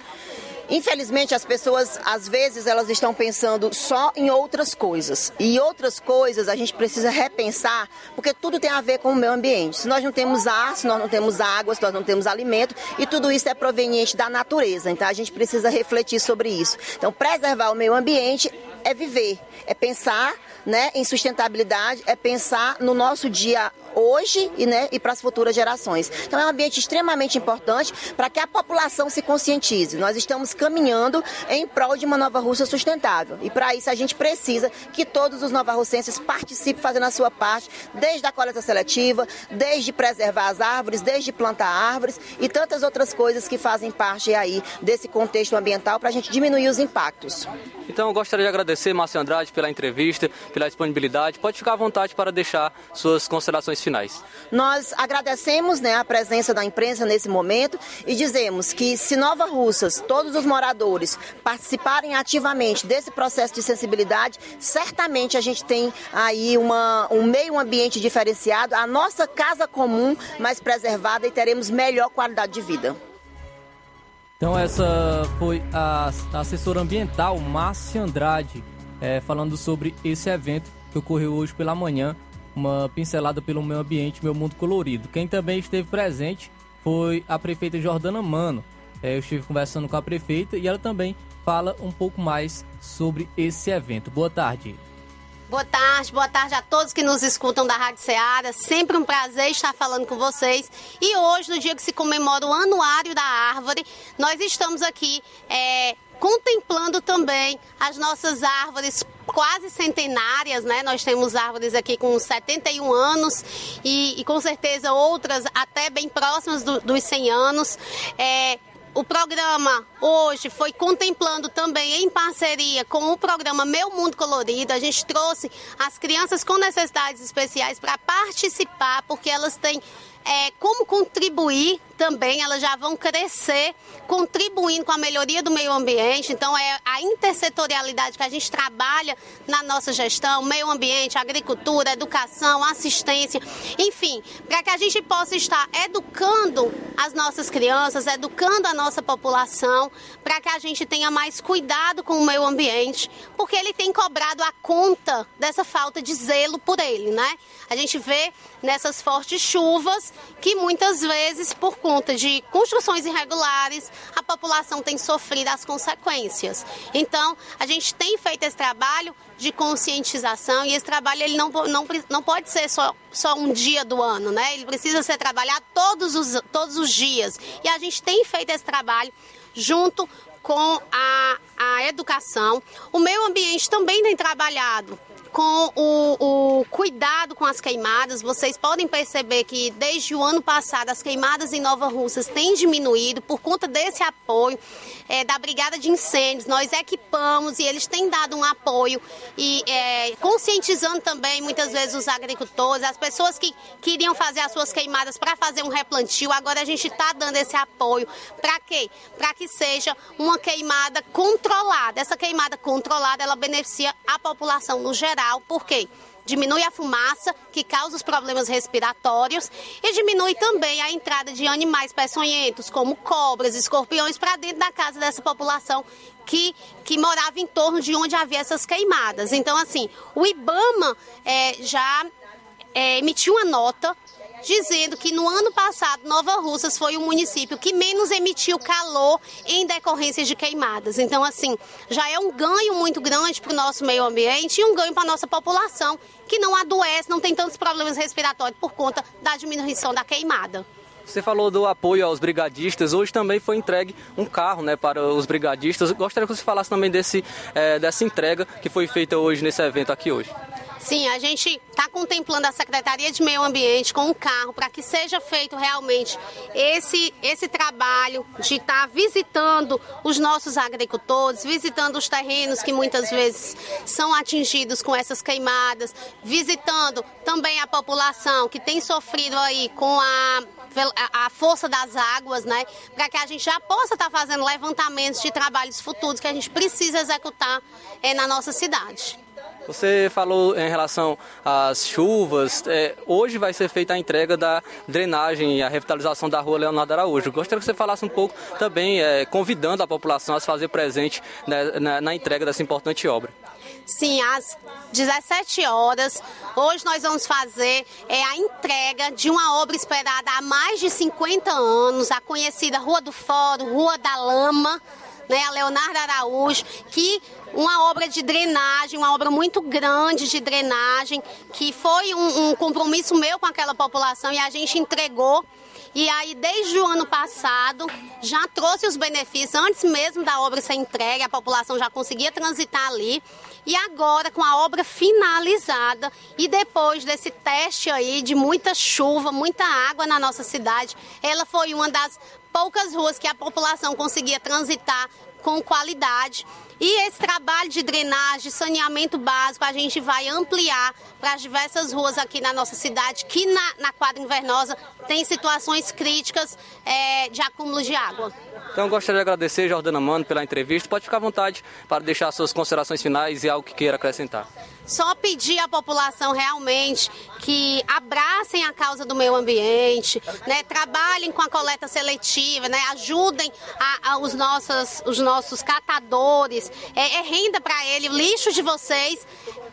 Infelizmente, as pessoas, às vezes, elas estão pensando só em outras coisas. E outras coisas a gente precisa repensar, porque tudo tem a ver com o meio ambiente. Se nós não temos ar, se nós não temos água, se nós não temos alimento, e tudo isso é proveniente da natureza. Então, a gente precisa refletir sobre isso. Então, preservar o meio ambiente é viver, é pensar né, em sustentabilidade, é pensar no nosso dia hoje e, né, e para as futuras gerações. Então é um ambiente extremamente importante para que a população se conscientize. Nós estamos caminhando em prol de uma Nova Rússia sustentável. E para isso a gente precisa que todos os novarrocenses participem fazendo a sua parte, desde a coleta seletiva, desde preservar as árvores, desde plantar árvores e tantas outras coisas que fazem parte aí desse contexto ambiental para a gente diminuir os impactos. Então eu gostaria de agradecer, Márcio Andrade, pela entrevista, pela disponibilidade. Pode ficar à vontade para deixar suas considerações finais. Nós agradecemos né, a presença da imprensa nesse momento e dizemos que se Nova Russas, todos os moradores participarem ativamente desse processo de sensibilidade, certamente a gente tem aí uma, um meio ambiente diferenciado, a nossa casa comum mais preservada e teremos melhor qualidade de vida. Então essa foi a, assessora ambiental Márcia Andrade é, falando sobre esse evento que ocorreu hoje pela manhã, uma pincelada pelo meio ambiente, meu mundo colorido. Quem também esteve presente foi a prefeita Jordana Mano. É, eu estive conversando com a prefeita e ela também fala um pouco mais sobre esse evento. Boa tarde. Boa tarde, boa tarde a todos que nos escutam da Rádio Ceará. Sempre um prazer estar falando com vocês. E hoje, no dia que se comemora o Anuário da Árvore, nós estamos aqui é, contemplando também as nossas árvores quase centenárias, né? Nós temos árvores aqui com 71 anos e, e com certeza outras até bem próximas do, dos 100 anos. É, o programa hoje foi contemplando também em parceria com o programa Meu Mundo Colorido. A gente trouxe as crianças com necessidades especiais para participar, porque elas têm é, como contribuir também, elas já vão crescer contribuindo com a melhoria do meio ambiente. Então, é a intersetorialidade que a gente trabalha na nossa gestão: meio ambiente, agricultura, educação, assistência, enfim, para que a gente possa estar educando as nossas crianças, educando a nossa população, para que a gente tenha mais cuidado com o meio ambiente, porque ele tem cobrado a conta dessa falta de zelo por ele, né? A gente vê nessas fortes chuvas que muitas vezes, por conta de construções irregulares, a população tem sofrido as consequências. Então, a gente tem feito esse trabalho de conscientização e esse trabalho ele não, não, não pode ser só, só um dia do ano, né? Ele precisa ser trabalhado todos os, todos os dias. E a gente tem feito esse trabalho junto com a, a educação. O meio ambiente também tem trabalhado com o, o, cuidado com as queimadas. Vocês podem perceber que desde o ano passado as queimadas em Nova Russas têm diminuído por conta desse apoio é, da Brigada de Incêndios. Nós equipamos e eles têm dado um apoio e é, conscientizando também muitas vezes os agricultores, as pessoas que queriam fazer as suas queimadas para fazer um replantio. Agora a gente está dando esse apoio para quê? Para que seja uma queimada controlada. Essa queimada controlada ela beneficia a população no geral geral, por quê? diminui a fumaça, que causa os problemas respiratórios, e diminui também a entrada de animais peçonhentos, como cobras, escorpiões, para dentro da casa dessa população que, que morava em torno de onde havia essas queimadas. Então, assim, o IBAMA é, já é, emitiu uma nota dizendo que no ano passado Nova Russas foi o município que menos emitiu calor em decorrência de queimadas. Então, assim, já é um ganho muito grande para o nosso meio ambiente e um ganho para a nossa população, que não adoece, não tem tantos problemas respiratórios por conta da diminuição da queimada. Você falou do apoio aos brigadistas. Hoje também foi entregue um carro né, para os brigadistas. Gostaria que você falasse também desse, é, dessa entrega que foi feita hoje nesse evento aqui hoje. Sim, a gente está contemplando a Secretaria de Meio Ambiente com um carro para que seja feito realmente esse, esse trabalho de estar tá visitando os nossos agricultores, visitando os terrenos que muitas vezes são atingidos com essas queimadas, visitando também a população que tem sofrido aí com a a força das águas, né? Para que a gente já possa estar tá fazendo levantamentos de trabalhos futuros que a gente precisa executar é, na nossa cidade. Você falou em relação às chuvas. É, hoje vai ser feita a entrega da drenagem e a revitalização da rua Leonardo Araújo. Gostaria que você falasse um pouco também, é, convidando a população a se fazer presente né, na, na entrega dessa importante obra. Sim, às 17 horas. Hoje nós vamos fazer é, a entrega de uma obra esperada há mais de 50 anos, a conhecida Rua do Fórum, Rua da Lama né, a Leonardo Araújo, que uma obra de drenagem, uma obra muito grande de drenagem, que foi um, um compromisso meu com aquela população e a gente entregou e aí, desde o ano passado, já trouxe os benefícios, antes mesmo da obra ser entregue, a população já conseguia transitar ali. E agora, com a obra finalizada e depois desse teste aí de muita chuva, muita água na nossa cidade, ela foi uma das poucas ruas que a população conseguia transitar com qualidade. E esse trabalho de drenagem, saneamento básico, a gente vai ampliar para as diversas ruas aqui na nossa cidade, que na, na quadra invernosa tem situações críticas é, de acúmulo de água. Então gostaria de agradecer, Jordana Mano, pela entrevista. Pode ficar à vontade para deixar suas considerações finais e algo que queira acrescentar. Só pedir à população realmente que abracem a causa do meio ambiente, né, trabalhem com a coleta seletiva, né, ajudem a, a os, nossos, os nossos catadores, é, é renda para ele, o lixo de vocês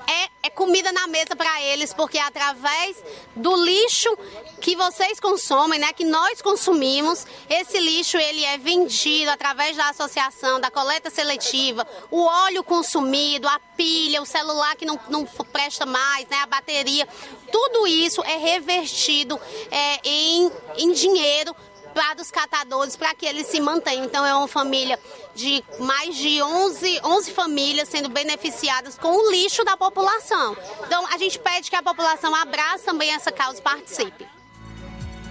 é, é comida na mesa para eles, porque é através do lixo que vocês consomem, né, que nós consumimos, esse lixo ele é vendido através da associação, da coleta seletiva, o óleo consumido, a pilha, o celular que não, não presta mais, né, a bateria, tudo isso é revertido é, em, em dinheiro para os catadores, para que eles se mantenham. Então é uma família de mais de 11, 11 famílias sendo beneficiadas com o lixo da população. Então a gente pede que a população abrace também essa causa e participe.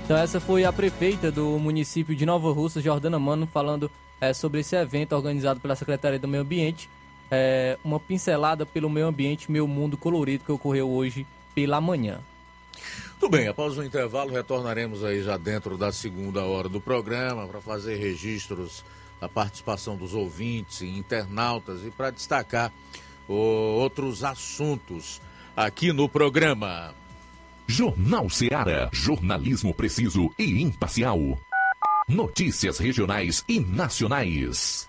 Então essa foi a prefeita do município de Nova Russa, Jordana Mano, falando é, sobre esse evento organizado pela Secretaria do Meio Ambiente. É, uma pincelada pelo meio ambiente, meu mundo colorido, que ocorreu hoje pela manhã. Tudo bem, após o intervalo retornaremos aí já dentro da segunda hora do programa para fazer registros da participação dos ouvintes e internautas e para destacar o, outros assuntos aqui no programa. Jornal Seara. Jornalismo preciso e imparcial. Notícias regionais e nacionais.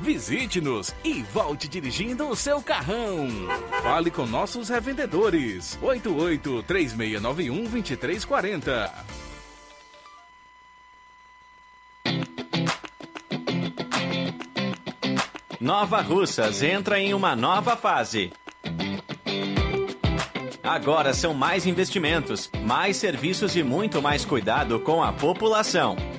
Visite-nos e volte dirigindo o seu carrão. Fale com nossos revendedores. 88 3691 2340. Nova Russas entra em uma nova fase. Agora são mais investimentos, mais serviços e muito mais cuidado com a população.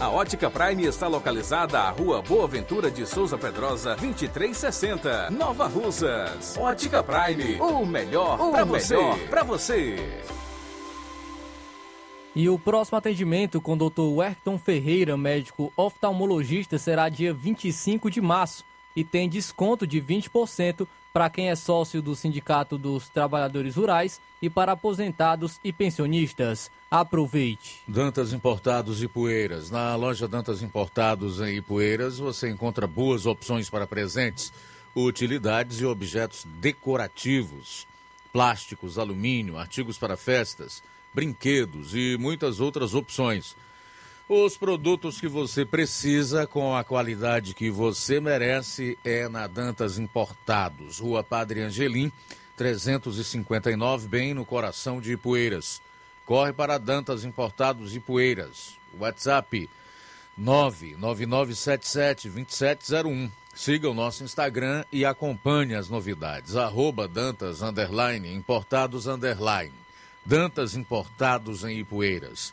A Ótica Prime está localizada à Rua Boa Ventura de Souza Pedrosa, 2360, Nova Russas. Ótica Prime, o melhor para você. Pra você. E o próximo atendimento com o Dr. Werton Ferreira, médico oftalmologista, será dia 25 de março e tem desconto de 20% para quem é sócio do Sindicato dos Trabalhadores Rurais e para aposentados e pensionistas. Aproveite. Dantas Importados e Poeiras. Na loja Dantas Importados em Ipueiras você encontra boas opções para presentes, utilidades e objetos decorativos, plásticos, alumínio, artigos para festas, brinquedos e muitas outras opções. Os produtos que você precisa com a qualidade que você merece é na Dantas Importados, Rua Padre Angelim, 359, bem no coração de Ipueiras. Corre para Dantas Importados Poeiras. WhatsApp 999772701. Siga o nosso Instagram e acompanhe as novidades. Arroba Dantas Underline Importados Underline. Dantas Importados em Ipueiras,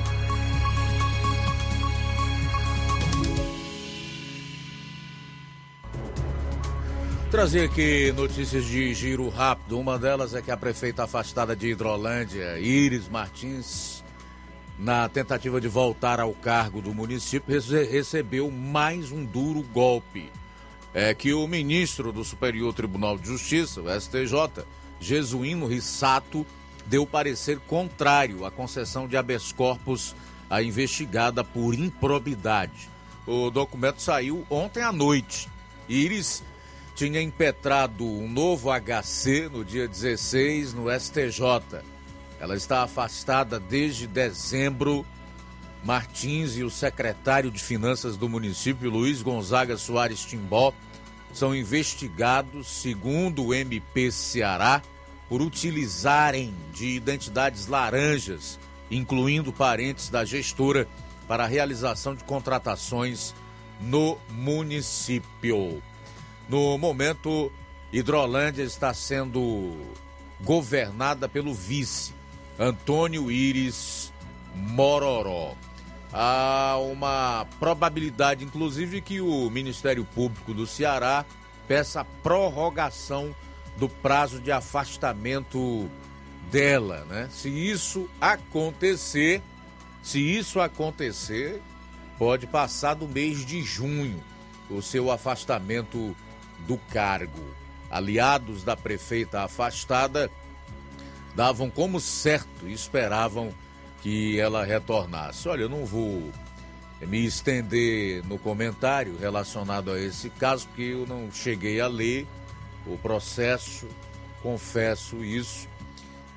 Trazer aqui notícias de giro rápido. Uma delas é que a prefeita afastada de Hidrolândia, Iris Martins, na tentativa de voltar ao cargo do município, recebeu mais um duro golpe é que o ministro do Superior Tribunal de Justiça, o STJ, Jesuíno Rissato, deu parecer contrário à concessão de habeas corpus à investigada por improbidade. O documento saiu ontem à noite. Iris tinha impetrado um novo HC no dia 16 no STJ. Ela está afastada desde dezembro. Martins e o secretário de Finanças do município, Luiz Gonzaga Soares Timbó, são investigados, segundo o MP Ceará, por utilizarem de identidades laranjas, incluindo parentes da gestora, para a realização de contratações no município. No momento, Hidrolândia está sendo governada pelo vice, Antônio Iris Mororó há uma probabilidade, inclusive, que o Ministério Público do Ceará peça a prorrogação do prazo de afastamento dela, né? Se isso acontecer, se isso acontecer, pode passar do mês de junho o seu afastamento do cargo. Aliados da prefeita afastada davam como certo e esperavam que ela retornasse. Olha, eu não vou me estender no comentário relacionado a esse caso, porque eu não cheguei a ler o processo, confesso isso,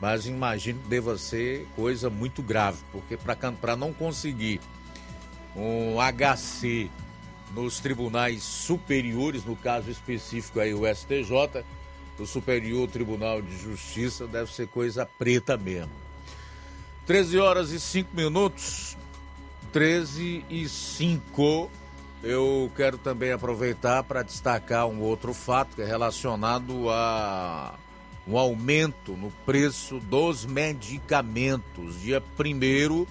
mas imagino que deva ser coisa muito grave, porque para não conseguir um HC nos tribunais superiores, no caso específico aí o STJ, o Superior Tribunal de Justiça, deve ser coisa preta mesmo. 13 horas e 5 minutos. 13 e 5. Eu quero também aproveitar para destacar um outro fato que é relacionado a um aumento no preço dos medicamentos. Dia 1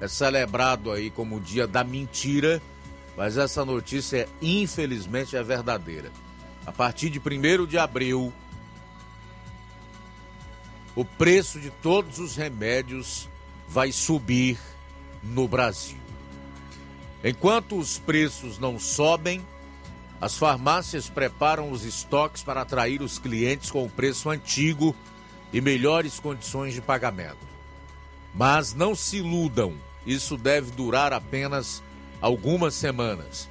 é celebrado aí como o dia da mentira, mas essa notícia infelizmente é verdadeira. A partir de 1 de abril, o preço de todos os remédios vai subir no Brasil. Enquanto os preços não sobem, as farmácias preparam os estoques para atrair os clientes com o preço antigo e melhores condições de pagamento. Mas não se iludam, isso deve durar apenas algumas semanas.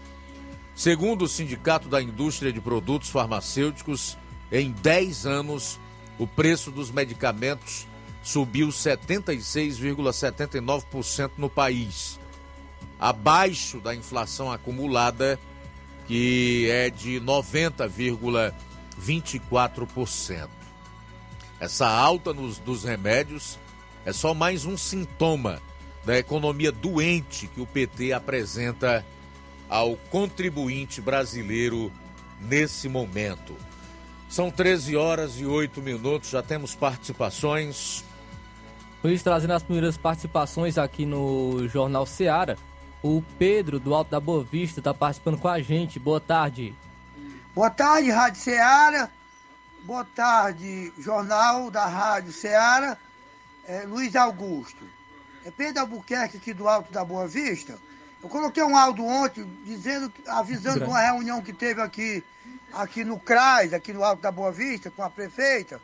Segundo o Sindicato da Indústria de Produtos Farmacêuticos, em 10 anos, o preço dos medicamentos subiu 76,79% no país, abaixo da inflação acumulada que é de 90,24%. Essa alta nos, dos remédios é só mais um sintoma da economia doente que o PT apresenta ao contribuinte brasileiro nesse momento. São 13 horas e 8 minutos, já temos participações. Luiz, trazendo as primeiras participações aqui no Jornal Seara. O Pedro, do Alto da Boa Vista, está participando com a gente. Boa tarde. Boa tarde, Rádio Seara. Boa tarde, Jornal da Rádio Seara. É, Luiz Augusto. É Pedro Albuquerque aqui do Alto da Boa Vista. Eu coloquei um áudio ontem dizendo, avisando de uma reunião que teve aqui, aqui no CRAS, aqui no Alto da Boa Vista, com a prefeita,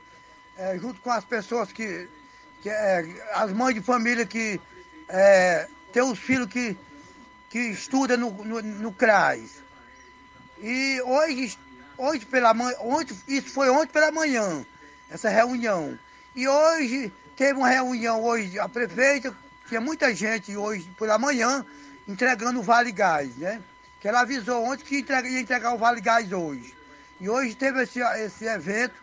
é, junto com as pessoas que. que é, as mães de família que é, tem os filhos que, que estudam no, no, no CRAS. E hoje, hoje pela manhã, ontem, isso foi ontem pela manhã, essa reunião. E hoje teve uma reunião hoje, a prefeita, tinha muita gente hoje pela manhã, entregando o Vale Gás, né? Que ela avisou ontem que ia entregar o Vale Gás hoje. E hoje teve esse, esse evento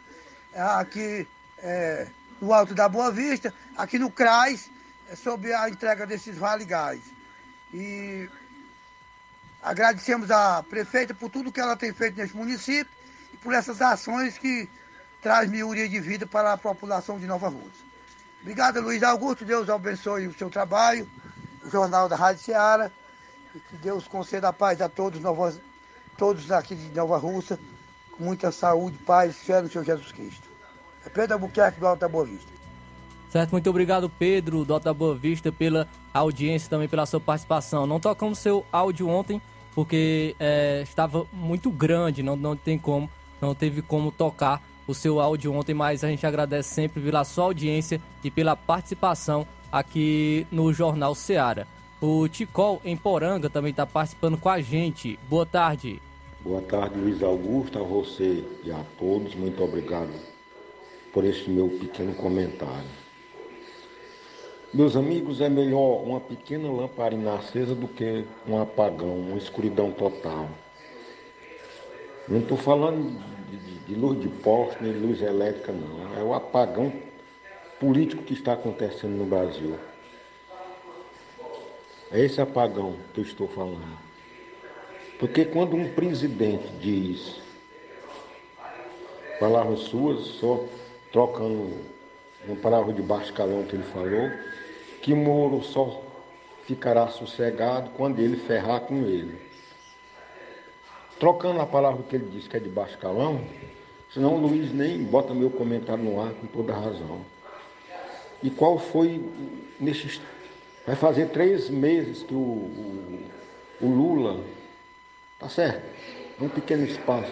aqui é, no Alto da Boa Vista, aqui no CRAS, é, sobre a entrega desses Vale Gás. E agradecemos a prefeita por tudo que ela tem feito nesse município e por essas ações que traz melhoria de vida para a população de Nova Rússia. Obrigado, Luiz Augusto. Deus abençoe o seu trabalho, o Jornal da Rádio Ceará. E que Deus conceda a paz a todos, novos, todos aqui de Nova Rússia, com muita saúde, paz, fé no Senhor Jesus Cristo. É Pedro Albuquerque do Alta Boa Vista. Certo, muito obrigado, Pedro, do Alta Boa Vista, pela audiência também pela sua participação. Não tocamos seu áudio ontem, porque é, estava muito grande, não, não tem como, não teve como tocar o seu áudio ontem, mas a gente agradece sempre pela sua audiência e pela participação aqui no Jornal Seara. O Ticol em Poranga também está participando com a gente. Boa tarde. Boa tarde, Luiz Augusto, a você e a todos. Muito obrigado por esse meu pequeno comentário. Meus amigos, é melhor uma pequena lamparina acesa do que um apagão, uma escuridão total. Não estou falando de, luz de poste, nem de luz elétrica, não. É o apagão político que está acontecendo no Brasil. É esse apagão que eu estou falando. Porque quando um presidente diz palavras suas, só trocando uma palavra de baixo calão que ele falou, que Moro só ficará sossegado quando ele ferrar com ele. Trocando a palavra que ele disse que é de baixo calão, senão o Luiz nem bota meu comentário no ar com toda razão. E qual foi nesses. Vai fazer três meses que o, o, o Lula. Tá certo, é um pequeno espaço,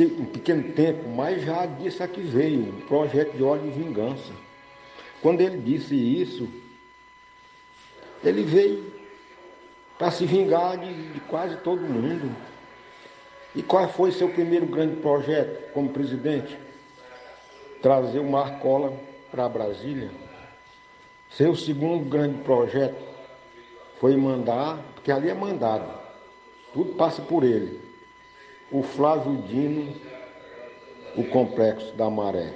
um pequeno tempo, mas já disse aqui veio, um projeto de ódio e vingança. Quando ele disse isso, ele veio para se vingar de, de quase todo mundo. E qual foi seu primeiro grande projeto como presidente? Trazer o Marcola para Brasília. Seu segundo grande projeto foi mandar, porque ali é mandado, tudo passa por ele. O Flávio Dino, o complexo da maré.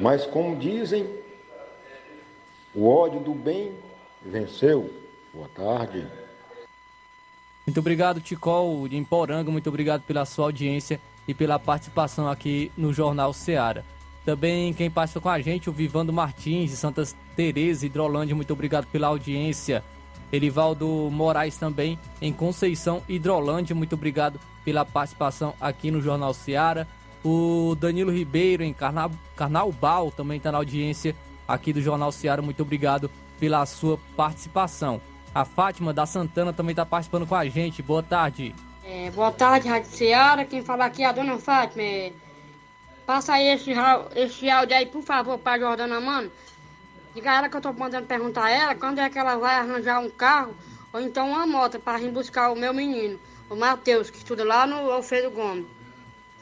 Mas como dizem, o ódio do bem venceu. Boa tarde. Muito obrigado, Ticol, de Emporanga. Muito obrigado pela sua audiência e pela participação aqui no Jornal Seara. Também quem passa com a gente, o Vivando Martins, de Santa Teresa, Hidrolândia. Muito obrigado pela audiência. Elivaldo Moraes também, em Conceição, Hidrolândia. Muito obrigado pela participação aqui no Jornal Seara. O Danilo Ribeiro, em Carna... Carnaubal, também está na audiência aqui do Jornal Seara. Muito obrigado pela sua participação. A Fátima da Santana também está participando com a gente. Boa tarde. É, boa tarde, Rádio Seara. Quem fala aqui é a dona Fátima. É, passa aí esse, esse áudio aí, por favor, para a Jordana Mano. Diga a ela que eu estou mandando perguntar a ela quando é que ela vai arranjar um carro ou então uma moto para vir buscar o meu menino, o Matheus, que estuda lá no Alfredo Gomes.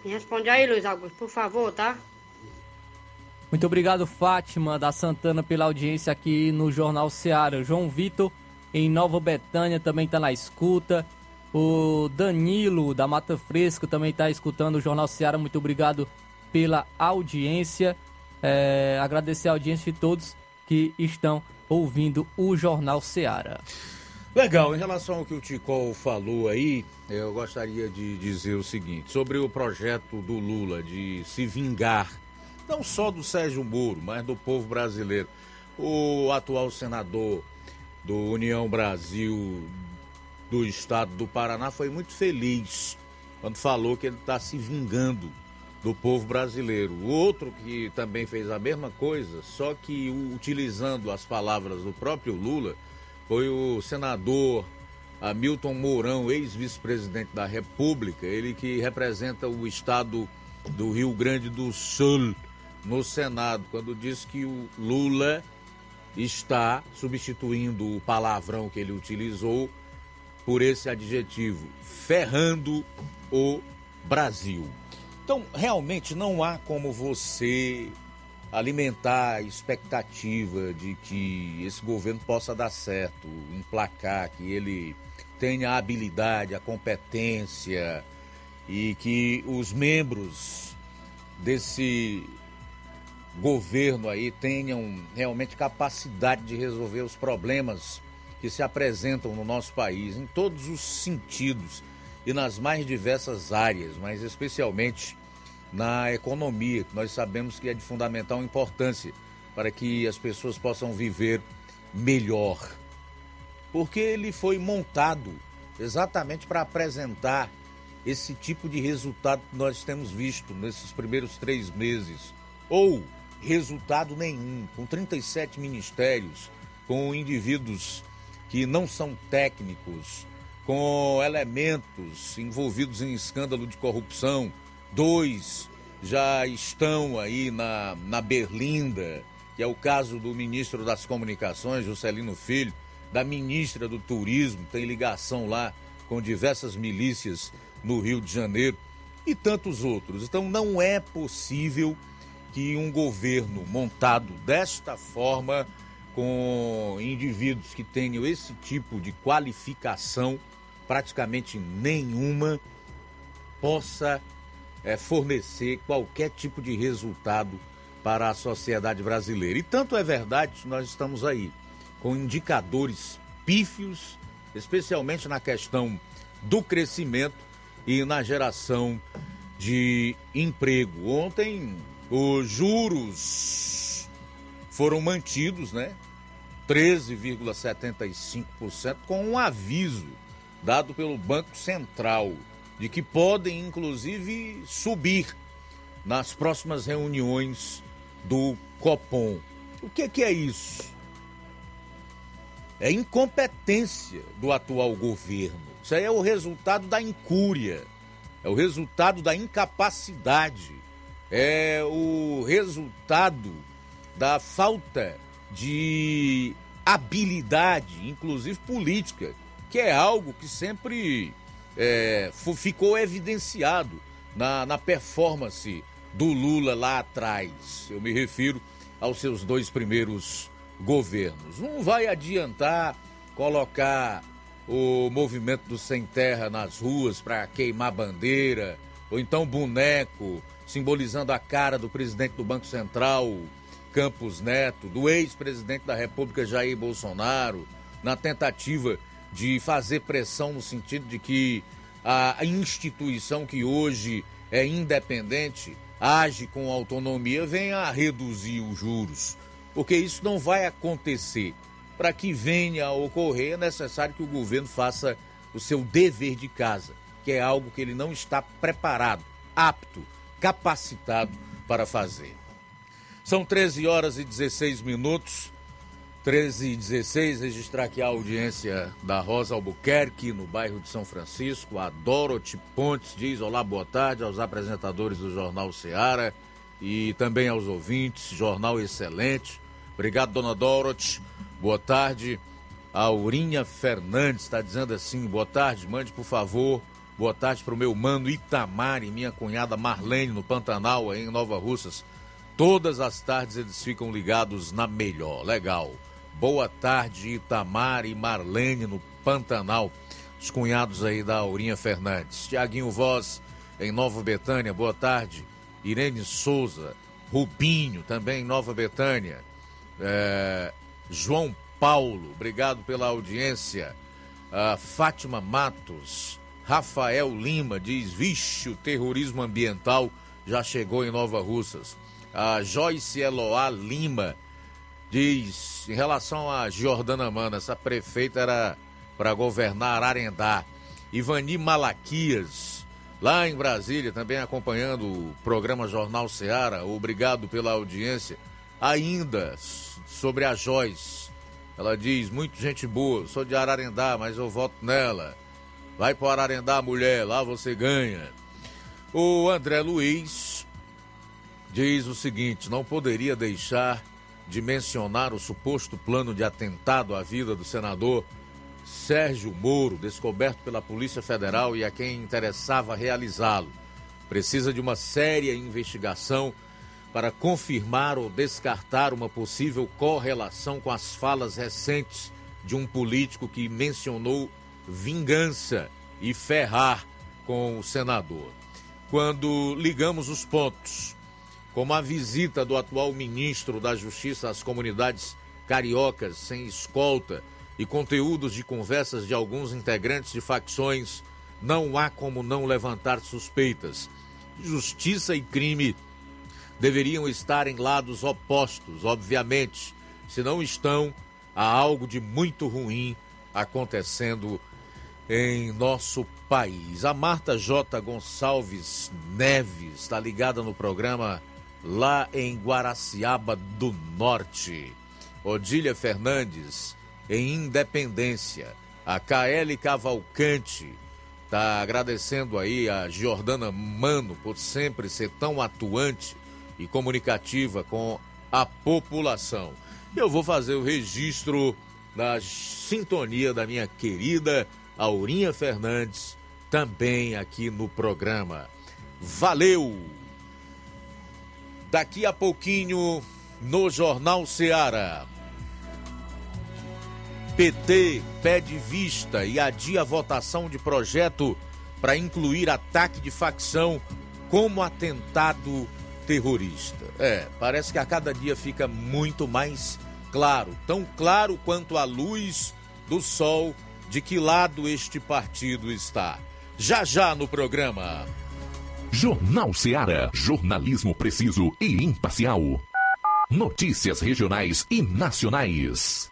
Me responde aí, Luiz Augusto, por favor, tá? Muito obrigado, Fátima da Santana, pela audiência aqui no Jornal Seara. João Vitor em Nova Betânia também está na escuta. O Danilo da Mata Fresca também está escutando o Jornal Seara. Muito obrigado pela audiência. É, agradecer a audiência de todos que estão ouvindo o Jornal Seara. Legal, em relação ao que o Ticol falou aí, eu gostaria de dizer o seguinte: sobre o projeto do Lula de se vingar, não só do Sérgio Moro, mas do povo brasileiro. O atual senador do União Brasil do estado do Paraná foi muito feliz quando falou que ele está se vingando do povo brasileiro. O outro que também fez a mesma coisa, só que utilizando as palavras do próprio Lula, foi o senador Hamilton Mourão, ex-vice-presidente da República, ele que representa o estado do Rio Grande do Sul no Senado, quando disse que o Lula está substituindo o palavrão que ele utilizou por esse adjetivo, ferrando o Brasil. Então, realmente não há como você alimentar a expectativa de que esse governo possa dar certo, emplacar, que ele tenha a habilidade, a competência e que os membros desse governo aí tenham realmente capacidade de resolver os problemas que se apresentam no nosso país em todos os sentidos e nas mais diversas áreas, mas especialmente na economia, que nós sabemos que é de fundamental importância para que as pessoas possam viver melhor. Porque ele foi montado exatamente para apresentar esse tipo de resultado que nós temos visto nesses primeiros três meses. Ou resultado nenhum, com 37 ministérios, com indivíduos que não são técnicos, com elementos envolvidos em escândalo de corrupção, dois já estão aí na, na Berlinda, que é o caso do ministro das Comunicações, Juscelino Filho, da ministra do Turismo, tem ligação lá com diversas milícias no Rio de Janeiro e tantos outros. Então não é possível que um governo montado desta forma, com indivíduos que tenham esse tipo de qualificação, praticamente nenhuma, possa é, fornecer qualquer tipo de resultado para a sociedade brasileira. E tanto é verdade que nós estamos aí com indicadores pífios, especialmente na questão do crescimento e na geração de emprego. Ontem os juros foram mantidos, né? 13,75% com um aviso dado pelo Banco Central de que podem inclusive subir nas próximas reuniões do Copom. O que, que é isso? É incompetência do atual governo. Isso aí é o resultado da incúria, é o resultado da incapacidade é o resultado da falta de habilidade, inclusive política, que é algo que sempre é, ficou evidenciado na, na performance do Lula lá atrás. Eu me refiro aos seus dois primeiros governos. Não vai adiantar colocar o movimento do Sem Terra nas ruas para queimar bandeira, ou então boneco simbolizando a cara do presidente do Banco Central, Campos Neto, do ex-presidente da República Jair Bolsonaro, na tentativa de fazer pressão no sentido de que a instituição que hoje é independente age com autonomia venha a reduzir os juros, porque isso não vai acontecer. Para que venha a ocorrer, é necessário que o governo faça o seu dever de casa, que é algo que ele não está preparado, apto capacitado para fazer. São 13 horas e 16 minutos. 13 e 16, registrar aqui a audiência da Rosa Albuquerque, no bairro de São Francisco. A Dorothy Pontes diz: Olá, boa tarde aos apresentadores do Jornal Seara e também aos ouvintes. Jornal excelente. Obrigado, dona Dorothy. Boa tarde. A Aurinha Fernandes está dizendo assim: boa tarde, mande por favor Boa tarde para o meu mano Itamar e minha cunhada Marlene no Pantanal, em Nova Russas. Todas as tardes eles ficam ligados na melhor. Legal. Boa tarde, Itamar e Marlene no Pantanal. Os cunhados aí da Aurinha Fernandes. Tiaguinho Voz em Nova Betânia, boa tarde. Irene Souza, Rubinho também em Nova Betânia. É, João Paulo, obrigado pela audiência. A Fátima Matos, Rafael Lima diz: vixe, o terrorismo ambiental já chegou em Nova Russas. A Joyce Eloá Lima diz: em relação a Jordana Mana, essa prefeita era para governar Ararendá. Ivani Malaquias, lá em Brasília, também acompanhando o programa Jornal Seara. Obrigado pela audiência. Ainda sobre a Joyce, ela diz: muito gente boa, sou de Ararendá, mas eu voto nela. Vai para Ararendá, mulher, lá você ganha. O André Luiz diz o seguinte: não poderia deixar de mencionar o suposto plano de atentado à vida do senador Sérgio Moro, descoberto pela Polícia Federal e a quem interessava realizá-lo. Precisa de uma séria investigação para confirmar ou descartar uma possível correlação com as falas recentes de um político que mencionou vingança e ferrar com o senador. Quando ligamos os pontos, como a visita do atual ministro da Justiça às comunidades cariocas sem escolta e conteúdos de conversas de alguns integrantes de facções, não há como não levantar suspeitas. Justiça e crime deveriam estar em lados opostos, obviamente. Se não estão, há algo de muito ruim acontecendo em nosso país. A Marta J. Gonçalves Neves está ligada no programa lá em Guaraciaba do Norte. Odília Fernandes em Independência. A KL Cavalcante está agradecendo aí a Jordana Mano por sempre ser tão atuante e comunicativa com a população. Eu vou fazer o registro da sintonia da minha querida Aurinha Fernandes, também aqui no programa. Valeu! Daqui a pouquinho, no Jornal Seara. PT pede vista e adia votação de projeto para incluir ataque de facção como atentado terrorista. É, parece que a cada dia fica muito mais claro, tão claro quanto a luz do sol de que lado este partido está. Já já no programa. Jornal Seara. Jornalismo preciso e imparcial. Notícias regionais e nacionais.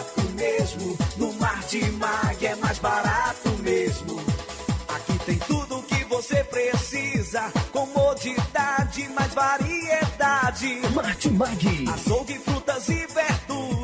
Variedade. Martimag. Açougue, frutas e verduras.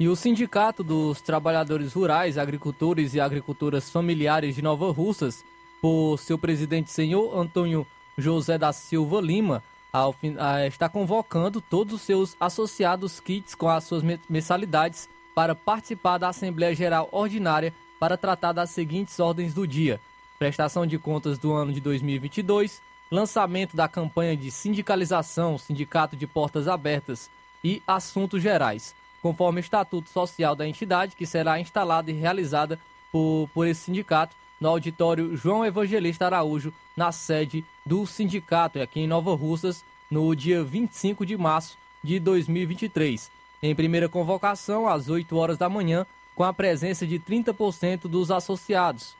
E o Sindicato dos Trabalhadores Rurais, Agricultores e Agricultoras Familiares de Nova Russas, por seu presidente senhor Antônio José da Silva Lima, ao fin- a- está convocando todos os seus associados kits com as suas me- mensalidades para participar da Assembleia Geral Ordinária para tratar das seguintes ordens do dia: prestação de contas do ano de 2022, lançamento da campanha de sindicalização, sindicato de portas abertas e assuntos gerais, conforme o estatuto social da entidade, que será instalada e realizada por, por esse sindicato no auditório João Evangelista Araújo, na sede do sindicato aqui em Nova Russas, no dia 25 de março de 2023. Em primeira convocação, às 8 horas da manhã, com a presença de 30% dos associados,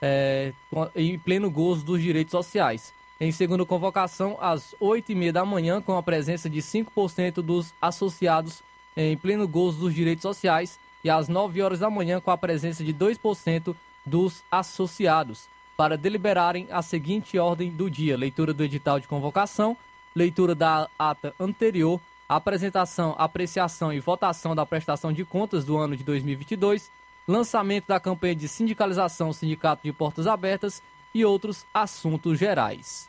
é, em pleno gozo dos direitos sociais. Em segunda convocação, às 8h30 da manhã, com a presença de 5% dos associados em pleno gozo dos direitos sociais. E às 9 horas da manhã, com a presença de 2% dos associados, para deliberarem a seguinte ordem do dia: leitura do edital de convocação, leitura da ata anterior, apresentação, apreciação e votação da prestação de contas do ano de 2022, lançamento da campanha de sindicalização Sindicato de Portas Abertas e outros assuntos gerais.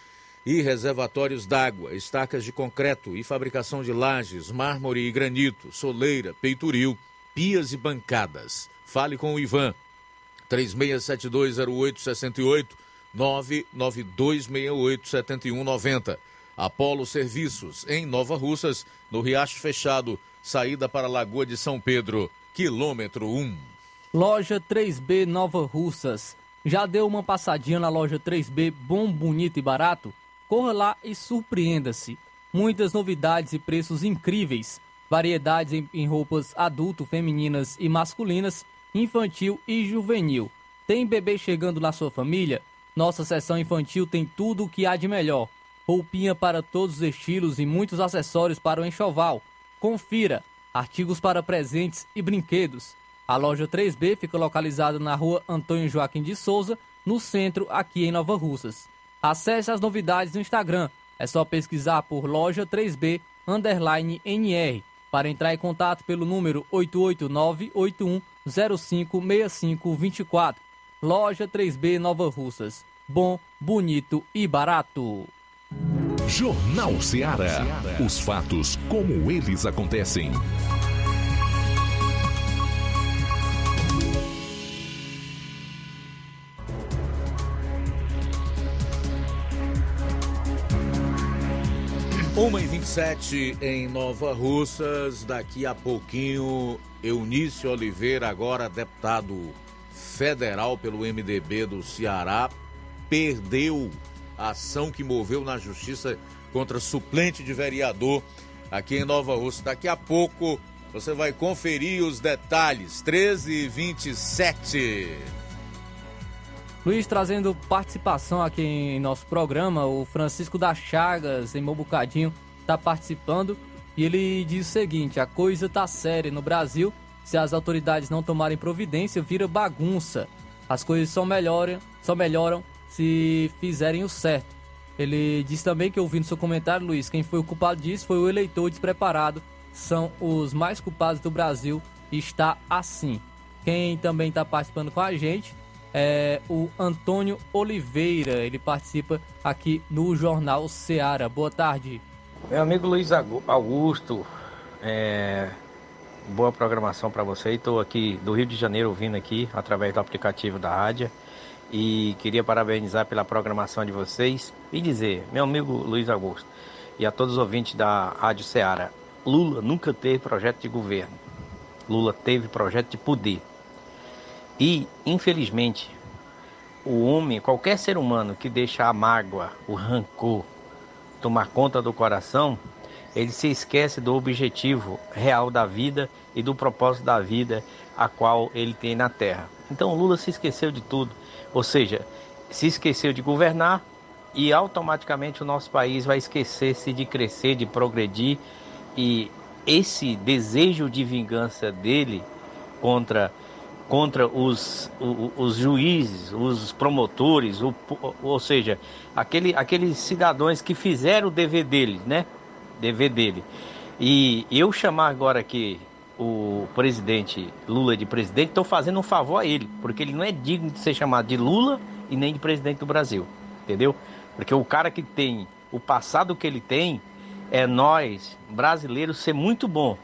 e reservatórios d'água, estacas de concreto e fabricação de lajes, mármore e granito, soleira, peitoril, pias e bancadas. Fale com o Ivan. 36720868 992687190. Apolo Serviços, em Nova Russas, no Riacho Fechado, saída para a Lagoa de São Pedro, quilômetro 1. Loja 3B Nova Russas. Já deu uma passadinha na loja 3B Bom, Bonito e Barato? Corra lá e surpreenda-se. Muitas novidades e preços incríveis. Variedades em, roupas adulto, femininas e masculinas, infantil e juvenil. Tem bebê chegando na sua família? Nossa seção infantil tem tudo o que há de melhor. Roupinha para todos os estilos e muitos acessórios para o enxoval. Confira! Artigos para presentes e brinquedos. A loja 3B fica localizada na rua Antônio Joaquim de Souza, no centro, aqui em Nova Russas. Acesse as novidades no Instagram. É só pesquisar por loja 3B underline NR para entrar em contato pelo número 889-8105-6524. Loja 3B Nova Russas. Bom, bonito e barato. Jornal Ceará. Os fatos como eles acontecem. Uma e 27 em Nova Russas. Daqui a pouquinho Eunício Oliveira, agora deputado federal pelo MDB do Ceará, perdeu a ação que moveu na justiça contra suplente de vereador aqui em Nova Rússia. Daqui a pouco você vai conferir os detalhes. 13 e 27. Luiz, trazendo participação aqui em nosso programa, o Francisco da Chagas, em Mobucadinho, está participando e ele diz o seguinte: a coisa tá séria no Brasil. Se as autoridades não tomarem providência, vira bagunça. As coisas só melhoram, só melhoram se fizerem o certo. Ele diz também que, ouvindo seu comentário, Luiz, quem foi o culpado disso foi o eleitor despreparado. São os mais culpados do Brasil está assim. Quem também está participando com a gente é o Antônio Oliveira. Ele participa aqui no Jornal Seara. Boa tarde. Meu amigo Luiz Augusto, é... boa programação para você. Estou aqui do Rio de Janeiro ouvindo aqui através do aplicativo da rádio e queria parabenizar pela programação de vocês e dizer, meu amigo Luiz Augusto e a todos os ouvintes da Rádio Ceará, Lula nunca teve projeto de governo. Lula teve projeto de poder. E, infelizmente, o homem, qualquer ser humano que deixa a mágoa, o rancor, tomar conta do coração, ele se esquece do objetivo real da vida e do propósito da vida a qual ele tem na terra. Então Lula se esqueceu de tudo, ou seja, se esqueceu de governar e automaticamente o nosso país vai esquecer-se de crescer, de progredir e esse desejo de vingança dele contra contra os, os, os juízes, os promotores, o, ou seja, aquele, aqueles cidadãos que fizeram o dever dele, né? Dever dele. E eu chamar agora aqui o presidente Lula de presidente, estou fazendo um favor a ele, porque ele não é digno de ser chamado de Lula e nem de presidente do Brasil, entendeu? Porque o cara que tem o passado que ele tem é nós, brasileiros, ser muito bom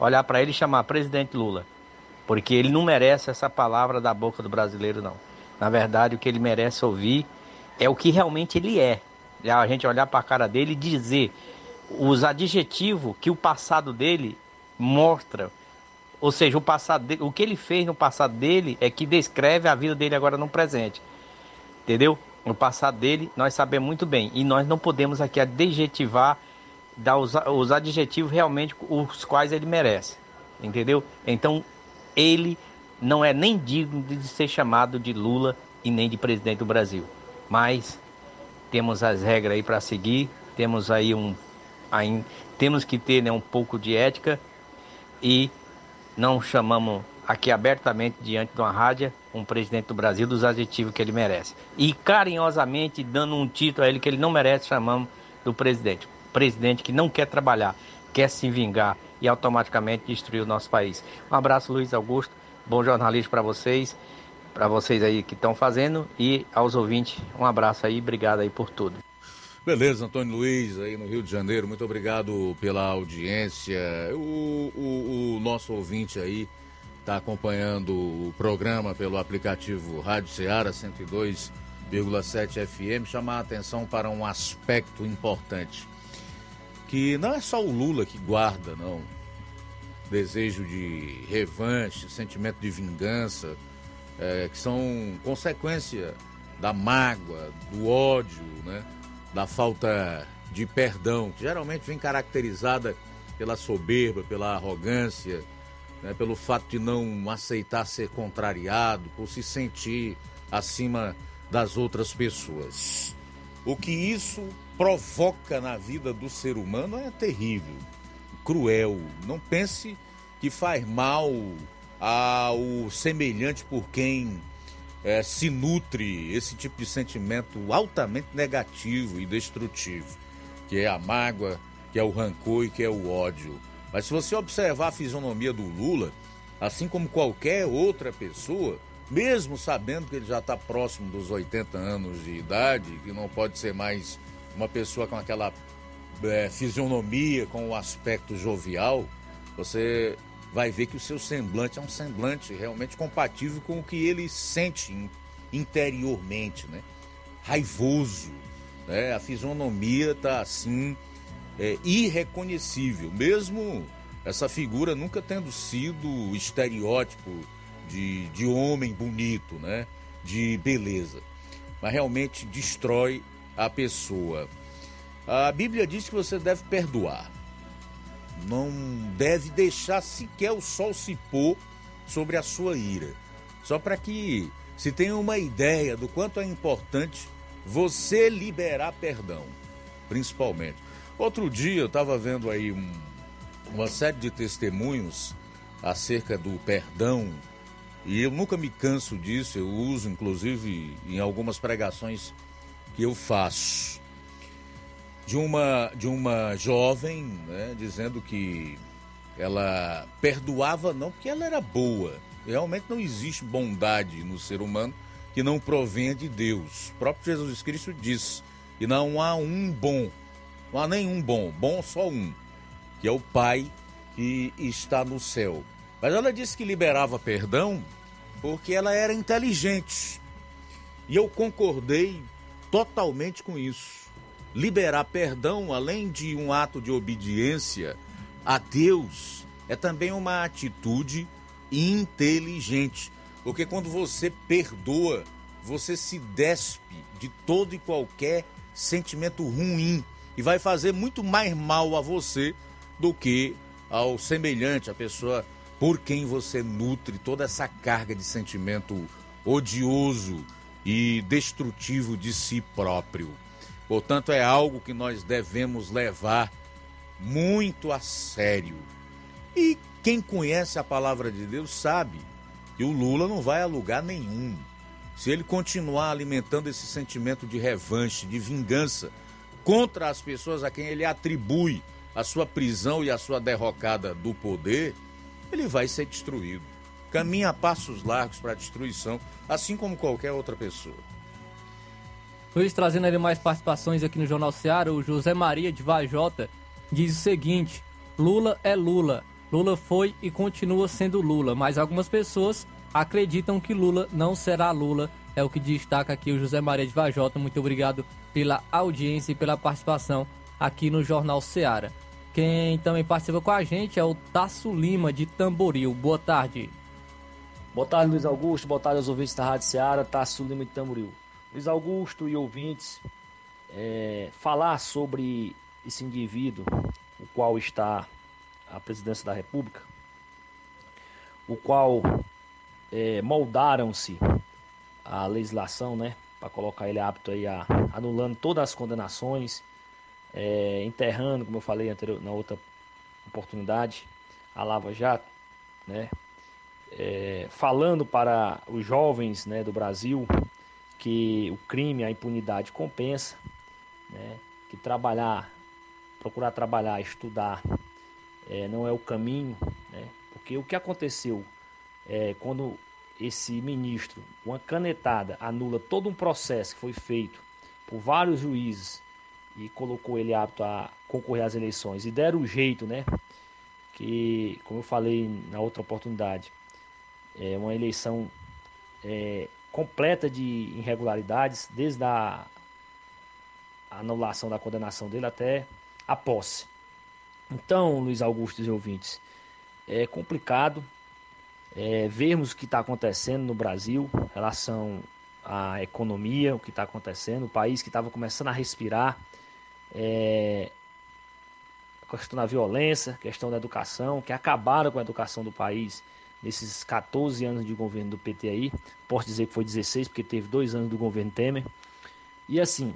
olhar para ele e chamar presidente Lula porque ele não merece essa palavra da boca do brasileiro, não. Na verdade, o que ele merece ouvir é o que realmente ele é. É a gente olhar para a cara dele e dizer os adjetivos que o passado dele mostra. Ou seja, o, passado o que ele fez no passado dele é que descreve a vida dele agora no presente. Entendeu? O passado dele nós sabemos muito bem. E nós não podemos aqui adjetivar, dar os, os adjetivos realmente os quais ele merece. Entendeu? Então, ele não é nem digno de ser chamado de Lula e nem de presidente do Brasil. Mas temos as regras aí para seguir, temos aí um aí, temos que ter né, um pouco de ética e não chamamos aqui abertamente diante de uma rádio um presidente do Brasil dos adjetivos que ele merece. E carinhosamente dando um título a ele que ele não merece, chamamos do presidente. Presidente que não quer trabalhar, quer se vingar, e automaticamente destruir o nosso país. Um abraço, Luiz Augusto. Bom jornalismo para vocês, para vocês aí que estão fazendo e aos ouvintes, um abraço aí, obrigado aí por tudo. Beleza, Antônio Luiz, aí no Rio de Janeiro, muito obrigado pela audiência. O, o, o nosso ouvinte aí está acompanhando o programa pelo aplicativo Rádio Ceará 102,7 FM, chamar a atenção para um aspecto importante que não é só o Lula que guarda, não. Desejo de revanche, sentimento de vingança, é, que são consequência da mágoa, do ódio, né? da falta de perdão, que geralmente vem caracterizada pela soberba, pela arrogância, né? pelo fato de não aceitar ser contrariado, por se sentir acima das outras pessoas. O que isso provoca na vida do ser humano é terrível, cruel. Não pense que faz mal ao semelhante por quem é, se nutre esse tipo de sentimento altamente negativo e destrutivo, que é a mágoa, que é o rancor e que é o ódio. Mas se você observar a fisionomia do Lula, assim como qualquer outra pessoa, mesmo sabendo que ele já está próximo dos 80 anos de idade, que não pode ser mais uma pessoa com aquela é, fisionomia, com o aspecto jovial, você vai ver que o seu semblante é um semblante realmente compatível com o que ele sente interiormente, né? Raivoso, né? A fisionomia tá assim é, irreconhecível, mesmo essa figura nunca tendo sido estereótipo de, de homem bonito, né? De beleza. Mas realmente destrói a pessoa. A Bíblia diz que você deve perdoar. Não deve deixar sequer o sol se pôr sobre a sua ira. Só para que se tenha uma ideia do quanto é importante você liberar perdão, principalmente. Outro dia eu estava vendo aí um, uma série de testemunhos acerca do perdão e eu nunca me canso disso, eu uso inclusive em algumas pregações que eu faço. De uma, de uma jovem né, dizendo que ela perdoava não porque ela era boa. Realmente não existe bondade no ser humano que não provenha de Deus. O próprio Jesus Cristo disse: e não há um bom, não há nenhum bom, bom só um, que é o Pai que está no céu. Mas ela disse que liberava perdão porque ela era inteligente. E eu concordei totalmente com isso. Liberar perdão, além de um ato de obediência a Deus, é também uma atitude inteligente. Porque quando você perdoa, você se despe de todo e qualquer sentimento ruim e vai fazer muito mais mal a você do que ao semelhante, a pessoa por quem você nutre toda essa carga de sentimento odioso e destrutivo de si próprio. Portanto, é algo que nós devemos levar muito a sério. E quem conhece a palavra de Deus sabe que o Lula não vai a lugar nenhum. Se ele continuar alimentando esse sentimento de revanche, de vingança contra as pessoas a quem ele atribui a sua prisão e a sua derrocada do poder, ele vai ser destruído. Caminha a passos largos para a destruição, assim como qualquer outra pessoa. Luiz, trazendo ali mais participações aqui no Jornal Seara, o José Maria de Vajota diz o seguinte: Lula é Lula. Lula foi e continua sendo Lula, mas algumas pessoas acreditam que Lula não será Lula. É o que destaca aqui o José Maria de Vajota. Muito obrigado pela audiência e pela participação aqui no Jornal Seara. Quem também participa com a gente é o Tasso Lima, de Tamboril. Boa tarde. Boa tarde, Luiz Augusto. Boa tarde aos ouvintes da Rádio Seara, Tasso Lima de Tamboril. Luiz Augusto e ouvintes, é, falar sobre esse indivíduo, o qual está à presidência da República, o qual é, moldaram-se a legislação, né, para colocar ele apto aí a anulando todas as condenações, é, enterrando, como eu falei anterior, na outra oportunidade, a Lava Jato, né, é, falando para os jovens né, do Brasil que o crime, a impunidade compensa, né? que trabalhar, procurar trabalhar, estudar, é, não é o caminho, né? porque o que aconteceu é, quando esse ministro, uma canetada, anula todo um processo que foi feito por vários juízes e colocou ele apto a concorrer às eleições e deram o jeito, né? Que, como eu falei na outra oportunidade, é uma eleição é, completa de irregularidades, desde a anulação da condenação dele até a posse. Então, Luiz Augusto e ouvintes, é complicado é, vermos o que está acontecendo no Brasil em relação à economia, o que está acontecendo, o país que estava começando a respirar, é, a questão da violência, questão da educação, que acabaram com a educação do país nesses 14 anos de governo do PT aí. Posso dizer que foi 16, porque teve dois anos do governo Temer. E assim,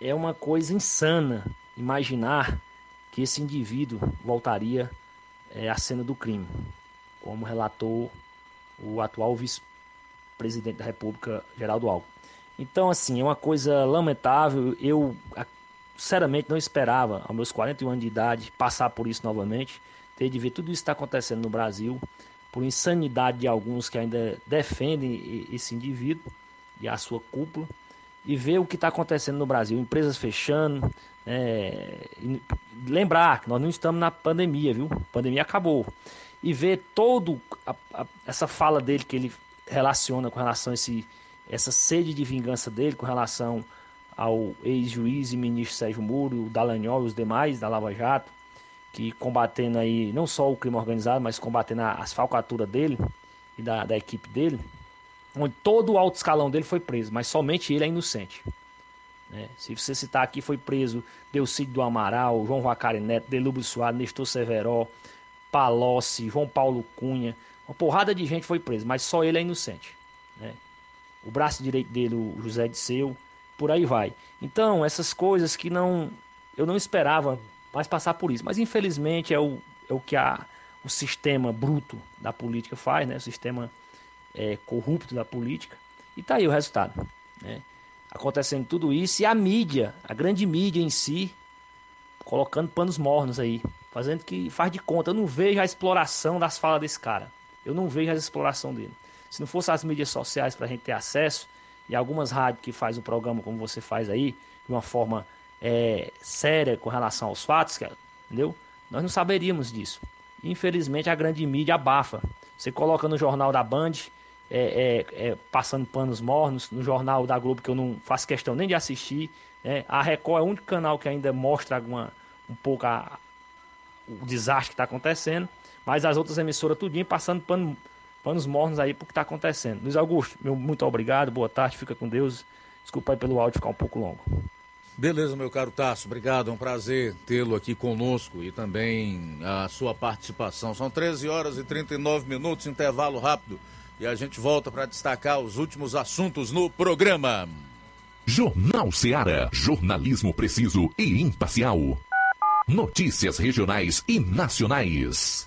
é uma coisa insana imaginar que esse indivíduo voltaria é, à cena do crime, como relatou o atual vice-presidente da República, Geraldo Alckmin. Então, assim, é uma coisa lamentável. Eu, sinceramente, não esperava, aos meus 41 anos de idade, passar por isso novamente. Ter de ver tudo isso que está acontecendo no Brasil por insanidade de alguns que ainda defendem esse indivíduo e a sua cúpula, e ver o que está acontecendo no Brasil, empresas fechando, é, lembrar que nós não estamos na pandemia, viu? A pandemia acabou. E ver todo essa fala dele que ele relaciona com relação a esse, essa sede de vingança dele com relação ao ex-juiz e ministro Sérgio Moro, o Dallagnol e os demais da Lava Jato, que combatendo aí não só o crime organizado, mas combatendo as falcaturas dele e da, da equipe dele, onde todo o alto escalão dele foi preso, mas somente ele é inocente. né? Se você citar aqui, foi preso Delcídio do Amaral, João Vacari Neto, Delúbio Soares, Nestor Severo, Palocci, João Paulo Cunha, uma porrada de gente foi preso, mas só ele é inocente. né? O braço direito dele, o José Disseu, por aí vai. Então, essas coisas que não eu não esperava mais passar por isso, mas infelizmente é o, é o que a, o sistema bruto da política faz, né? o sistema é, corrupto da política, e tá aí o resultado. Né? Acontecendo tudo isso, e a mídia, a grande mídia em si, colocando panos mornos aí, fazendo que faz de conta. Eu não vejo a exploração das falas desse cara. Eu não vejo a exploração dele. Se não fosse as mídias sociais para a gente ter acesso, e algumas rádios que faz um programa como você faz aí, de uma forma é, séria com relação aos fatos, cara, entendeu? Nós não saberíamos disso. Infelizmente a grande mídia abafa. Você coloca no jornal da Band, é, é, é, passando panos mornos, no jornal da Globo que eu não faço questão nem de assistir. né? A Record é o único canal que ainda mostra alguma, um pouco a- o desastre que está acontecendo, mas as outras emissoras tudinho passando pano, panos mornos aí pro que está acontecendo. Luiz Augusto, meu muito obrigado, boa tarde, fica com Deus. Desculpa aí pelo áudio ficar um pouco longo. Beleza, meu caro Tasso, obrigado, é um prazer tê-lo aqui conosco e também a sua participação. São 13 horas e 39 minutos, intervalo rápido, e a gente volta para destacar os últimos assuntos no programa. Jornal Seara. Jornalismo preciso e imparcial. Notícias regionais e nacionais.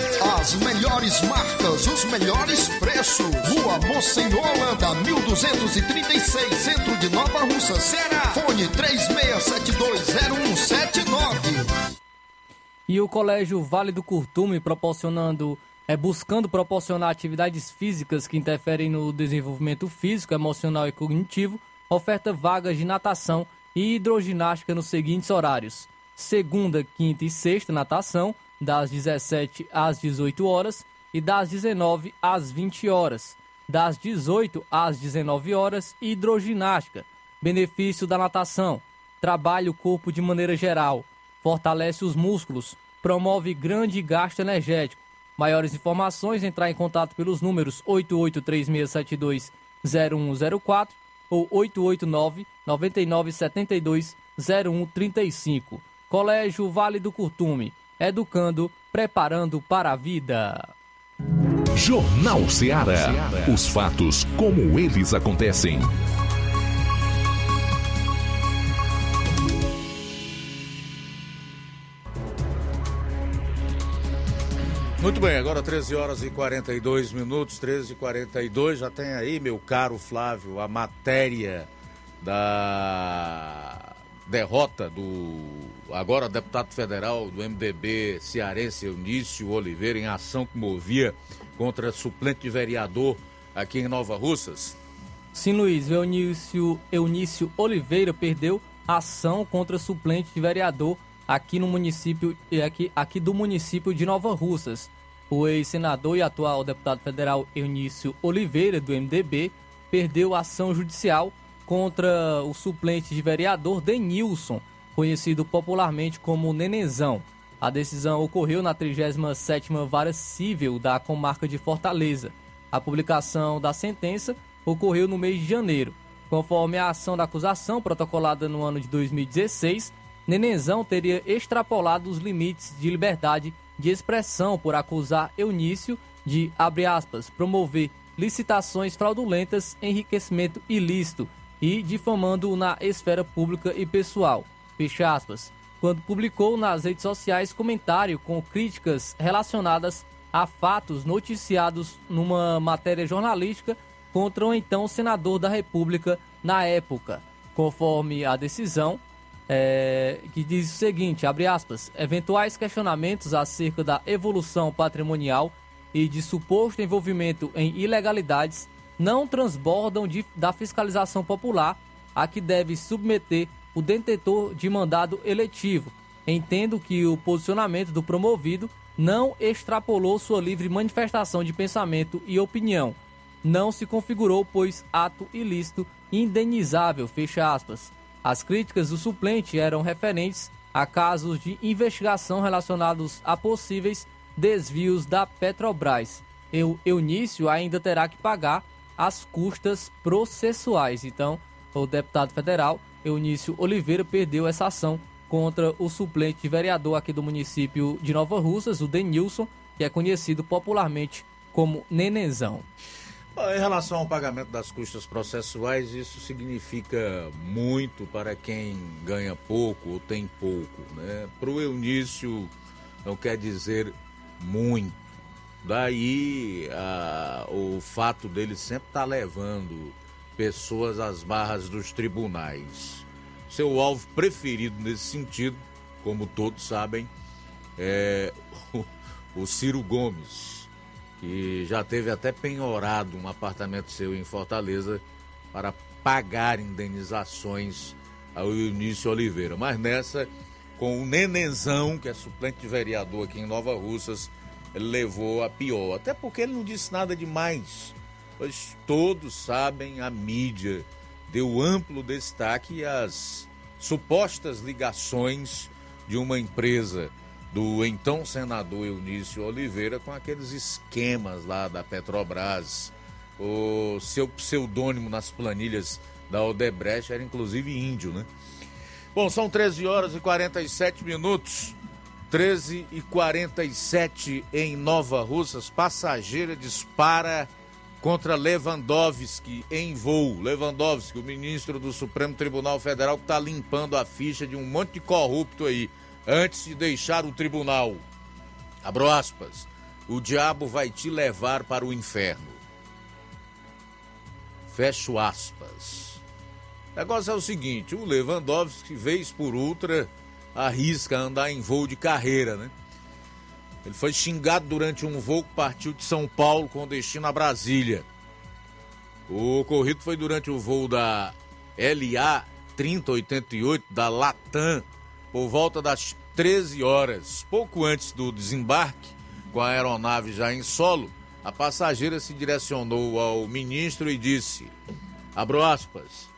As melhores marcas, os melhores preços. Rua Mocenola, Holanda, 1236, centro de Nova Russa, Ceará. Fone 36720179. E o Colégio Vale do Curtume proporcionando, é, buscando proporcionar atividades físicas que interferem no desenvolvimento físico, emocional e cognitivo, oferta vagas de natação e hidroginástica nos seguintes horários: segunda, quinta e sexta natação, das 17 às 18 horas e das 19 às 20 horas, das 18 às 19 horas hidroginástica. Benefício da natação: trabalha o corpo de maneira geral, fortalece os músculos, promove grande gasto energético. Maiores informações, entrar em contato pelos números 8836720104 ou 889 9972 0135. Colégio Vale do Curtume, educando, preparando para a vida. Jornal Ceará. Os fatos como eles acontecem. Muito bem, agora 13 horas e 42 minutos, 13 e 42 já tem aí, meu caro Flávio, a matéria da derrota do agora deputado federal do MDB cearense Eunício Oliveira em ação que movia contra suplente de vereador aqui em Nova Russas. Sim, Luiz, Eunício, Eunício Oliveira perdeu ação contra suplente de vereador aqui no município aqui, aqui do município de Nova Russas. O ex-senador e atual deputado federal Eunício Oliveira, do MDB, perdeu ação judicial contra o suplente de vereador Denilson, conhecido popularmente como Nenenzão. A decisão ocorreu na 37ª Vara Civil da comarca de Fortaleza. A publicação da sentença ocorreu no mês de janeiro. Conforme a ação da acusação protocolada no ano de 2016, Nenenzão teria extrapolado os limites de liberdade de expressão por acusar Eunício de, abre aspas, promover licitações fraudulentas, enriquecimento ilícito e difamando-o na esfera pública e pessoal, fecha aspas, quando publicou nas redes sociais comentário com críticas relacionadas a fatos noticiados numa matéria jornalística contra o então senador da República na época. Conforme a decisão, é, que diz o seguinte, abre aspas, eventuais questionamentos acerca da evolução patrimonial e de suposto envolvimento em ilegalidades não transbordam de, da fiscalização popular a que deve submeter o detentor de mandado eletivo. Entendo que o posicionamento do promovido não extrapolou sua livre manifestação de pensamento e opinião. Não se configurou, pois, ato ilícito indenizável, fecha aspas. As críticas do suplente eram referentes a casos de investigação relacionados a possíveis desvios da Petrobras. Eu, Eunício ainda terá que pagar as custas processuais. Então, o deputado federal Eunício Oliveira perdeu essa ação contra o suplente vereador aqui do município de Nova Russas, o Denilson, que é conhecido popularmente como Nenenzão. Em relação ao pagamento das custas processuais, isso significa muito para quem ganha pouco ou tem pouco. Né? Para o Eunício, não quer dizer muito. Daí a, o fato dele sempre estar tá levando pessoas às barras dos tribunais. Seu alvo preferido nesse sentido, como todos sabem, é o, Ciro Gomes que já teve até penhorado um apartamento seu em Fortaleza para pagar indenizações ao Eunício Oliveira. Mas nessa, com o Nenenzão, que é suplente de vereador aqui em Nova Russas, ele levou a pior. Até porque ele não disse nada demais. Todos sabem, a mídia deu amplo destaque às supostas ligações de uma empresa do então senador Eunício Oliveira com aqueles esquemas lá da Petrobras. O seu pseudônimo nas planilhas da Odebrecht era inclusive índio, né? Bom, são 13 horas e 47 minutos. 13 e 47 em Nova Russas. Passageira dispara contra Lewandowski em voo. Lewandowski, o ministro do Supremo Tribunal Federal, que está limpando a ficha de um monte de corrupto aí antes de deixar o tribunal. Abro aspas. O diabo vai te levar para o inferno. Fecho aspas. O negócio é o seguinte: o Lewandowski, vez por outra, arrisca andar em voo de carreira, né? Ele foi xingado durante um voo que partiu de São Paulo com destino a Brasília. O ocorrido foi durante o voo da LA 3088 da Latam por volta das 13 horas, pouco antes do desembarque, com a aeronave já em solo, a passageira se direcionou ao ministro e disse: abro aspas,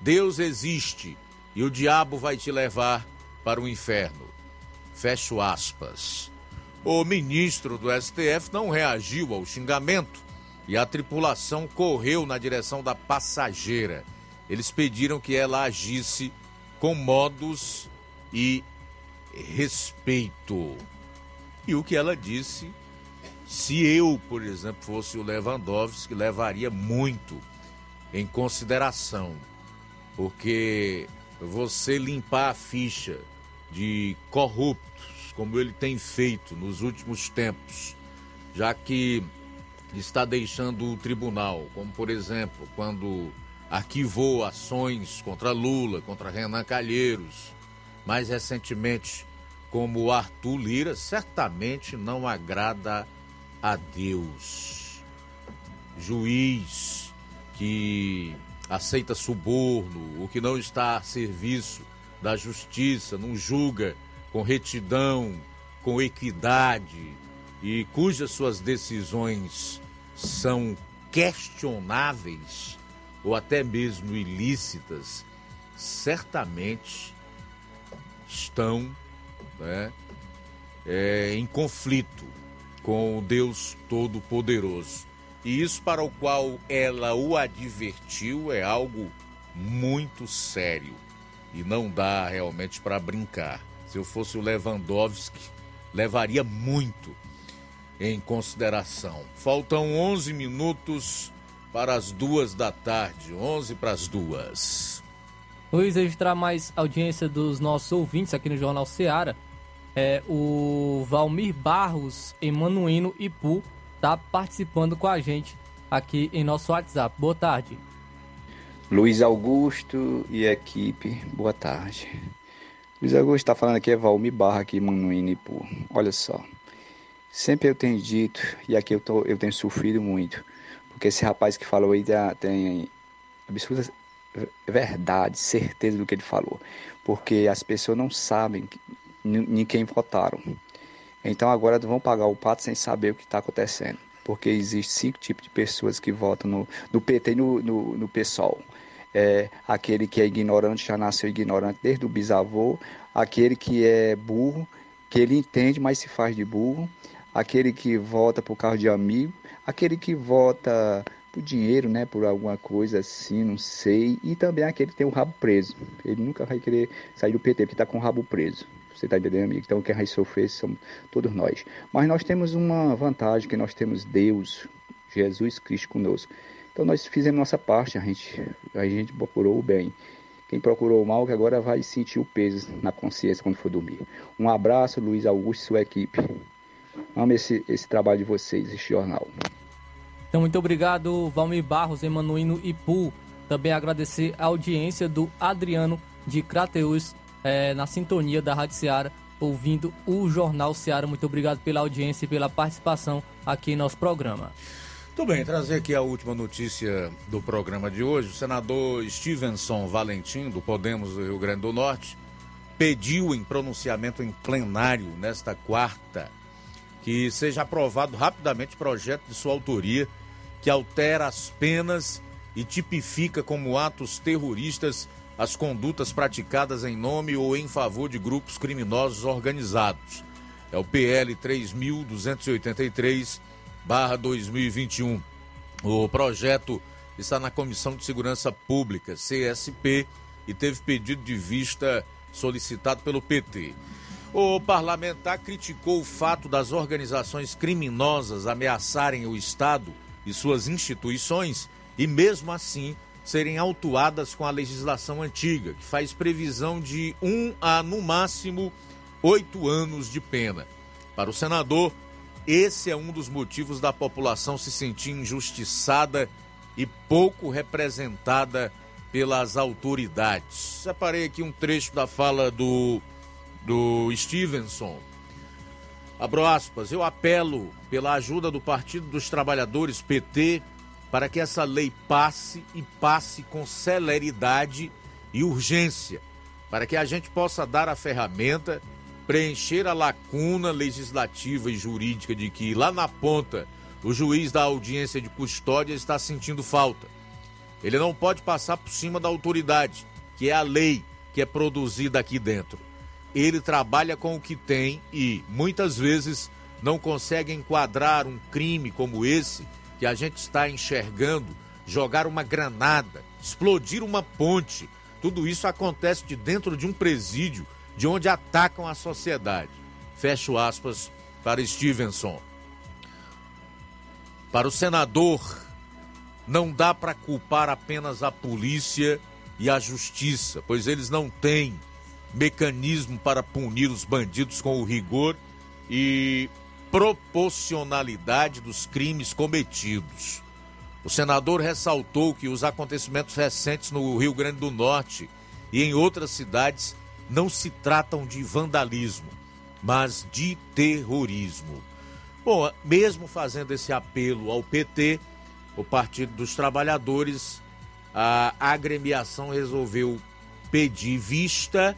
Deus existe e o diabo vai te levar para o inferno. Fecho aspas. O ministro do STF não reagiu ao xingamento e a tripulação correu na direção da passageira. Eles pediram que ela agisse com modos e respeito. E o que ela disse, se eu, por exemplo, fosse o Lewandowski, levaria muito em consideração, porque você limpar a ficha de corruptos, como ele tem feito nos últimos tempos, já que está deixando o tribunal, como por exemplo, quando arquivou ações contra Lula, contra Renan Calheiros, mais recentemente como Arthur Lira, certamente não agrada a Deus. Juiz que aceita suborno, o que não está a serviço da justiça, não julga com retidão, com equidade e cujas suas decisões são questionáveis ou até mesmo ilícitas, certamente estão né, é, em conflito com o Deus Todo-Poderoso. E isso para o qual ela o advertiu é algo muito sério e não dá realmente para brincar. Se eu fosse o Lewandowski, levaria muito em consideração. Faltam 11 minutos para as duas da tarde, 11 para as duas. Luiz, registrar mais audiência dos nossos ouvintes aqui no Jornal Seara. É, o Valmir Barros, Emanuino Ipu, está participando com a gente aqui em nosso WhatsApp. Boa tarde. Luiz Augusto e equipe, boa tarde. Luiz Augusto está falando aqui, é Valmir Barra aqui, Manuíno Ipu. Olha só, sempre eu tenho dito, e aqui eu, tô, eu tenho sofrido muito, porque esse rapaz que falou aí tem absurda verdade, certeza do que ele falou. Porque as pessoas não sabem em quem votaram. Então agora vão pagar o pato sem saber o que está acontecendo. Porque existe cinco tipos de pessoas que votam no, no PT e no, no, no PSOL. É, aquele que é ignorante já nasceu ignorante desde o bisavô, aquele que é burro, que ele entende, mas se faz de burro, aquele que vota por causa de amigo, aquele que vota por dinheiro, né, por alguma coisa assim, não sei, e também aquele que tem o rabo preso. Ele nunca vai querer sair do PT porque está com o rabo preso. Você está entendendo, amigo? Então quem vai sofrer somos todos nós. Mas nós temos uma vantagem, que nós temos Deus, Jesus Cristo conosco. Então nós fizemos nossa parte, a gente, a gente procurou o bem. Quem procurou o mal, que agora vai sentir o peso na consciência quando for dormir. Um abraço, Luiz Augusto e sua equipe. Amo esse, esse trabalho de vocês, esse jornal. Então, muito obrigado, Valmir Barros, Emanuíno e Pu. Também agradecer a audiência do Adriano de Crateus é, na sintonia da Rádio Seara, ouvindo o Jornal Seara. Muito obrigado pela audiência e pela participação aqui em nosso programa. Tudo bem, trazer aqui a última notícia do programa de hoje. O senador Stevenson Valentim, do Podemos do Rio Grande do Norte, pediu em pronunciamento em plenário nesta quarta que seja aprovado rapidamente projeto de sua autoria que altera as penas e tipifica como atos terroristas as condutas praticadas em nome ou em favor de grupos criminosos organizados. É o PL 3283/2021. O projeto está na Comissão de Segurança Pública, CSP, e teve pedido de vista solicitado pelo PT. O parlamentar criticou o fato das organizações criminosas ameaçarem o Estado e suas instituições e, mesmo assim, serem autuadas com a legislação antiga, que faz previsão de um a, no máximo, oito anos de pena. Para o senador, esse é um dos motivos da população se sentir injustiçada e pouco representada pelas autoridades. Separei aqui um trecho da fala do do Stevenson. Abro aspas, eu apelo pela ajuda do Partido dos Trabalhadores, PT, para que essa lei passe e passe com celeridade e urgência, para que a gente possa dar a ferramenta, preencher a lacuna legislativa e jurídica de que lá na ponta o juiz da audiência de custódia está sentindo falta. Ele não pode passar por cima da autoridade, que é a lei que é produzida aqui dentro. Ele trabalha com o que tem e, muitas vezes, não consegue enquadrar um crime como esse que a gente está enxergando, jogar uma granada, explodir uma ponte. Tudo isso acontece de dentro de um presídio, de onde atacam a sociedade. Fecho aspas para Stevenson. Para o senador, não dá para culpar apenas a polícia e a justiça, pois eles não têm mecanismo para punir os bandidos com o rigor e proporcionalidade dos crimes cometidos. O senador ressaltou que os acontecimentos recentes no Rio Grande do Norte e em outras cidades não se tratam de vandalismo, mas de terrorismo. Bom, mesmo fazendo esse apelo ao PT, o Partido dos Trabalhadores, a agremiação resolveu pedir vista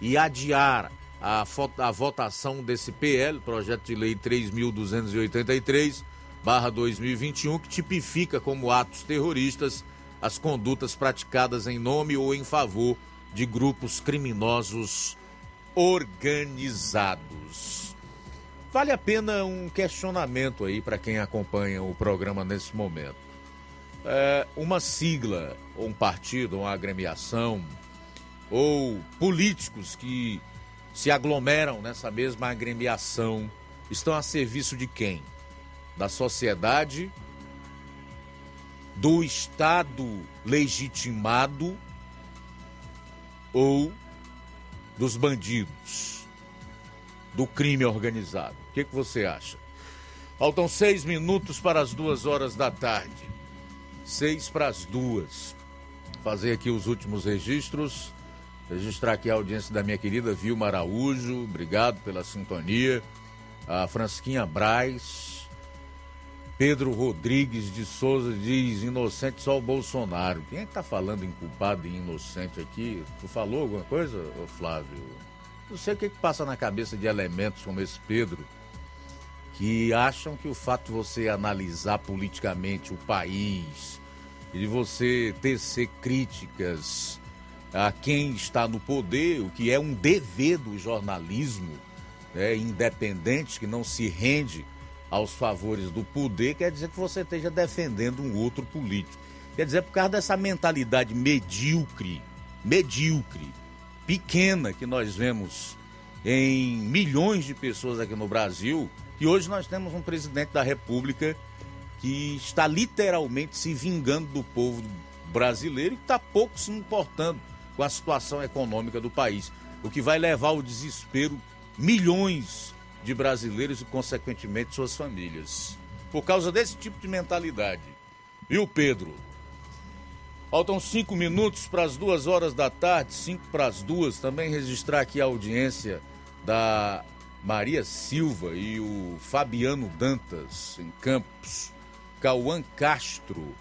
e adiar a, a votação desse PL, projeto de lei 3.283, barra 2021, que tipifica como atos terroristas as condutas praticadas em nome ou em favor de grupos criminosos organizados. Vale a pena um questionamento aí para quem acompanha o programa nesse momento. É, uma sigla, ou um partido, uma agremiação, ou políticos que se aglomeram nessa mesma agremiação estão a serviço de quem? Da sociedade, do Estado legitimado ou dos bandidos? do crime organizado. O que, que você acha? Faltam seis minutos para as duas horas da tarde. Seis para as duas. Fazer aqui os últimos registros. Registrar aqui a audiência da minha querida Vilma Araújo. Obrigado pela sintonia. A Fransquinha Braz. Pedro Rodrigues de Souza diz: inocente só o Bolsonaro. Quem é que tá falando em culpado e inocente aqui? Tu falou alguma coisa, Flávio? Não sei o que, que passa na cabeça de elementos como esse Pedro, que acham que o fato de você analisar politicamente o país e de você tecer críticas a quem está no poder, o que é um dever do jornalismo né, independente, que não se rende aos favores do poder, quer dizer que você esteja defendendo um outro político. Quer dizer, por causa dessa mentalidade medíocre, medíocre, pequena que nós vemos em milhões de pessoas aqui no Brasil, e hoje nós temos um presidente da República que está literalmente se vingando do povo brasileiro e está pouco se importando com a situação econômica do país, o que vai levar ao desespero milhões de brasileiros e, consequentemente, suas famílias. Por causa desse tipo de mentalidade. Viu, Pedro? Faltam cinco minutos para as duas horas da tarde, cinco para as duas. Também registrar aqui a audiência da Maria Silva e o Fabiano Dantas em Campos, Cauã Castro,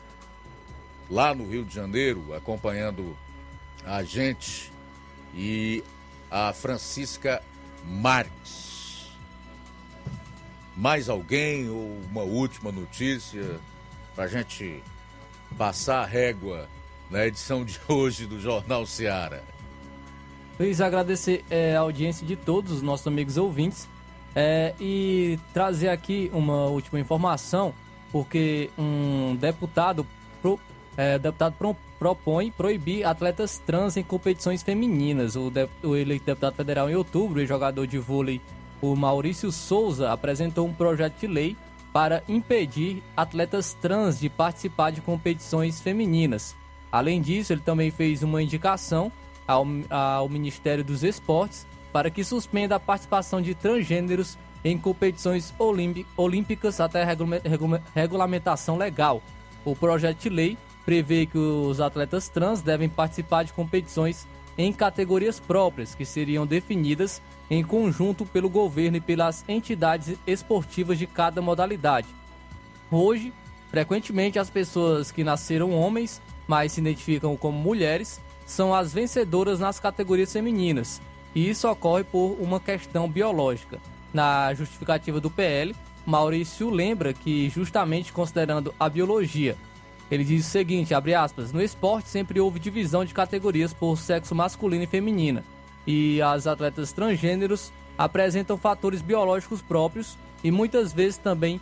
lá no Rio de Janeiro, acompanhando a gente, e a Francisca Marques. Mais alguém ou uma última notícia para a gente passar a régua na edição de hoje do Jornal Seara. Luiz, agradecer é, a audiência de todos os nossos amigos ouvintes é, e trazer aqui uma última informação, porque um deputado, pro, é, deputado pro, propõe proibir atletas trans em competições femininas. O, de, o eleito deputado federal em outubro e jogador de vôlei, o Maurício Souza, apresentou um projeto de lei para impedir atletas trans de participar de competições femininas. Além disso, ele também fez uma indicação ao, ao Ministério dos Esportes para que suspenda a participação de transgêneros em competições olímpicas até regulamentação legal. O projeto de lei prevê que os atletas trans devem participar de competições em categorias próprias, que seriam definidas em conjunto pelo governo e pelas entidades esportivas de cada modalidade. Hoje, frequentemente as pessoas que nasceram homens mas se identificam como mulheres, são as vencedoras nas categorias femininas. E isso ocorre por uma questão biológica. Na justificativa do PL, Maurício lembra que, justamente considerando a biologia, ele diz o seguinte, abre aspas, no esporte sempre houve divisão de categorias por sexo masculino e feminina, e as atletas transgêneros apresentam fatores biológicos próprios e muitas vezes também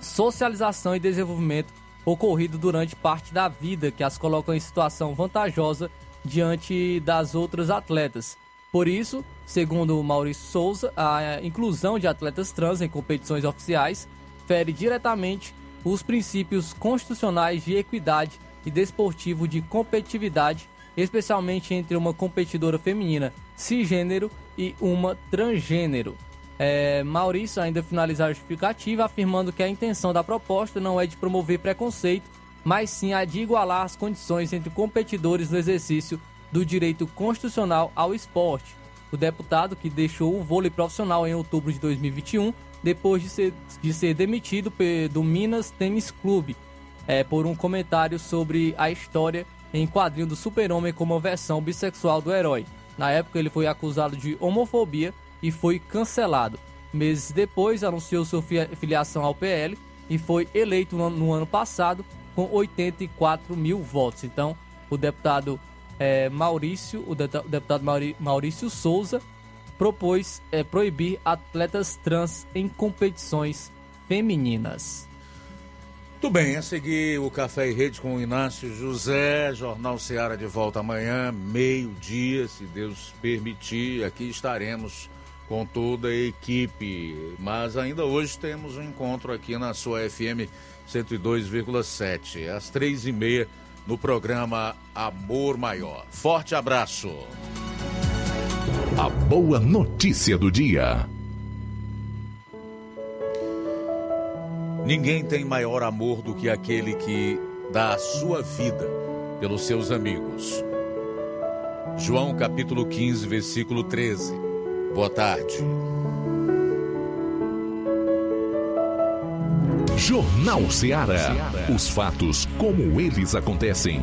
socialização e desenvolvimento ocorrido durante parte da vida que as colocam em situação vantajosa diante das outras atletas. Por isso, segundo Maurício Souza, a inclusão de atletas trans em competições oficiais fere diretamente os princípios constitucionais de equidade e desportivo de competitividade, especialmente entre uma competidora feminina cisgênero e uma transgênero. É, Maurício ainda finaliza a justificativa afirmando que a intenção da proposta não é de promover preconceito, mas sim a de igualar as condições entre competidores no exercício do direito constitucional ao esporte. O deputado, que deixou o vôlei profissional em outubro de 2021, depois de ser, de ser demitido do Minas Tênis Clube, é, por um comentário sobre a história em quadrinho do Super-Homem como a versão bissexual do herói. Na época, ele foi acusado de homofobia e foi cancelado. Meses depois, anunciou sua filiação ao PL e foi eleito no, no ano passado com 84 mil votos. Então, o deputado é, Maurício, o, deputado Maurício Souza, propôs é, proibir atletas trans em competições femininas. Muito bem, a seguir o Café e Rede com o Inácio José, Jornal Seara de volta amanhã, meio-dia, se Deus permitir. Aqui estaremos com toda a equipe. Mas ainda hoje temos um encontro aqui na sua FM 102,7, às três e meia, no programa Amor Maior. Forte abraço. A boa notícia do dia. Ninguém tem maior amor do que aquele que dá a sua vida pelos seus amigos. João capítulo 15, versículo 13. Boa tarde. Jornal Ceará. Os fatos como eles acontecem.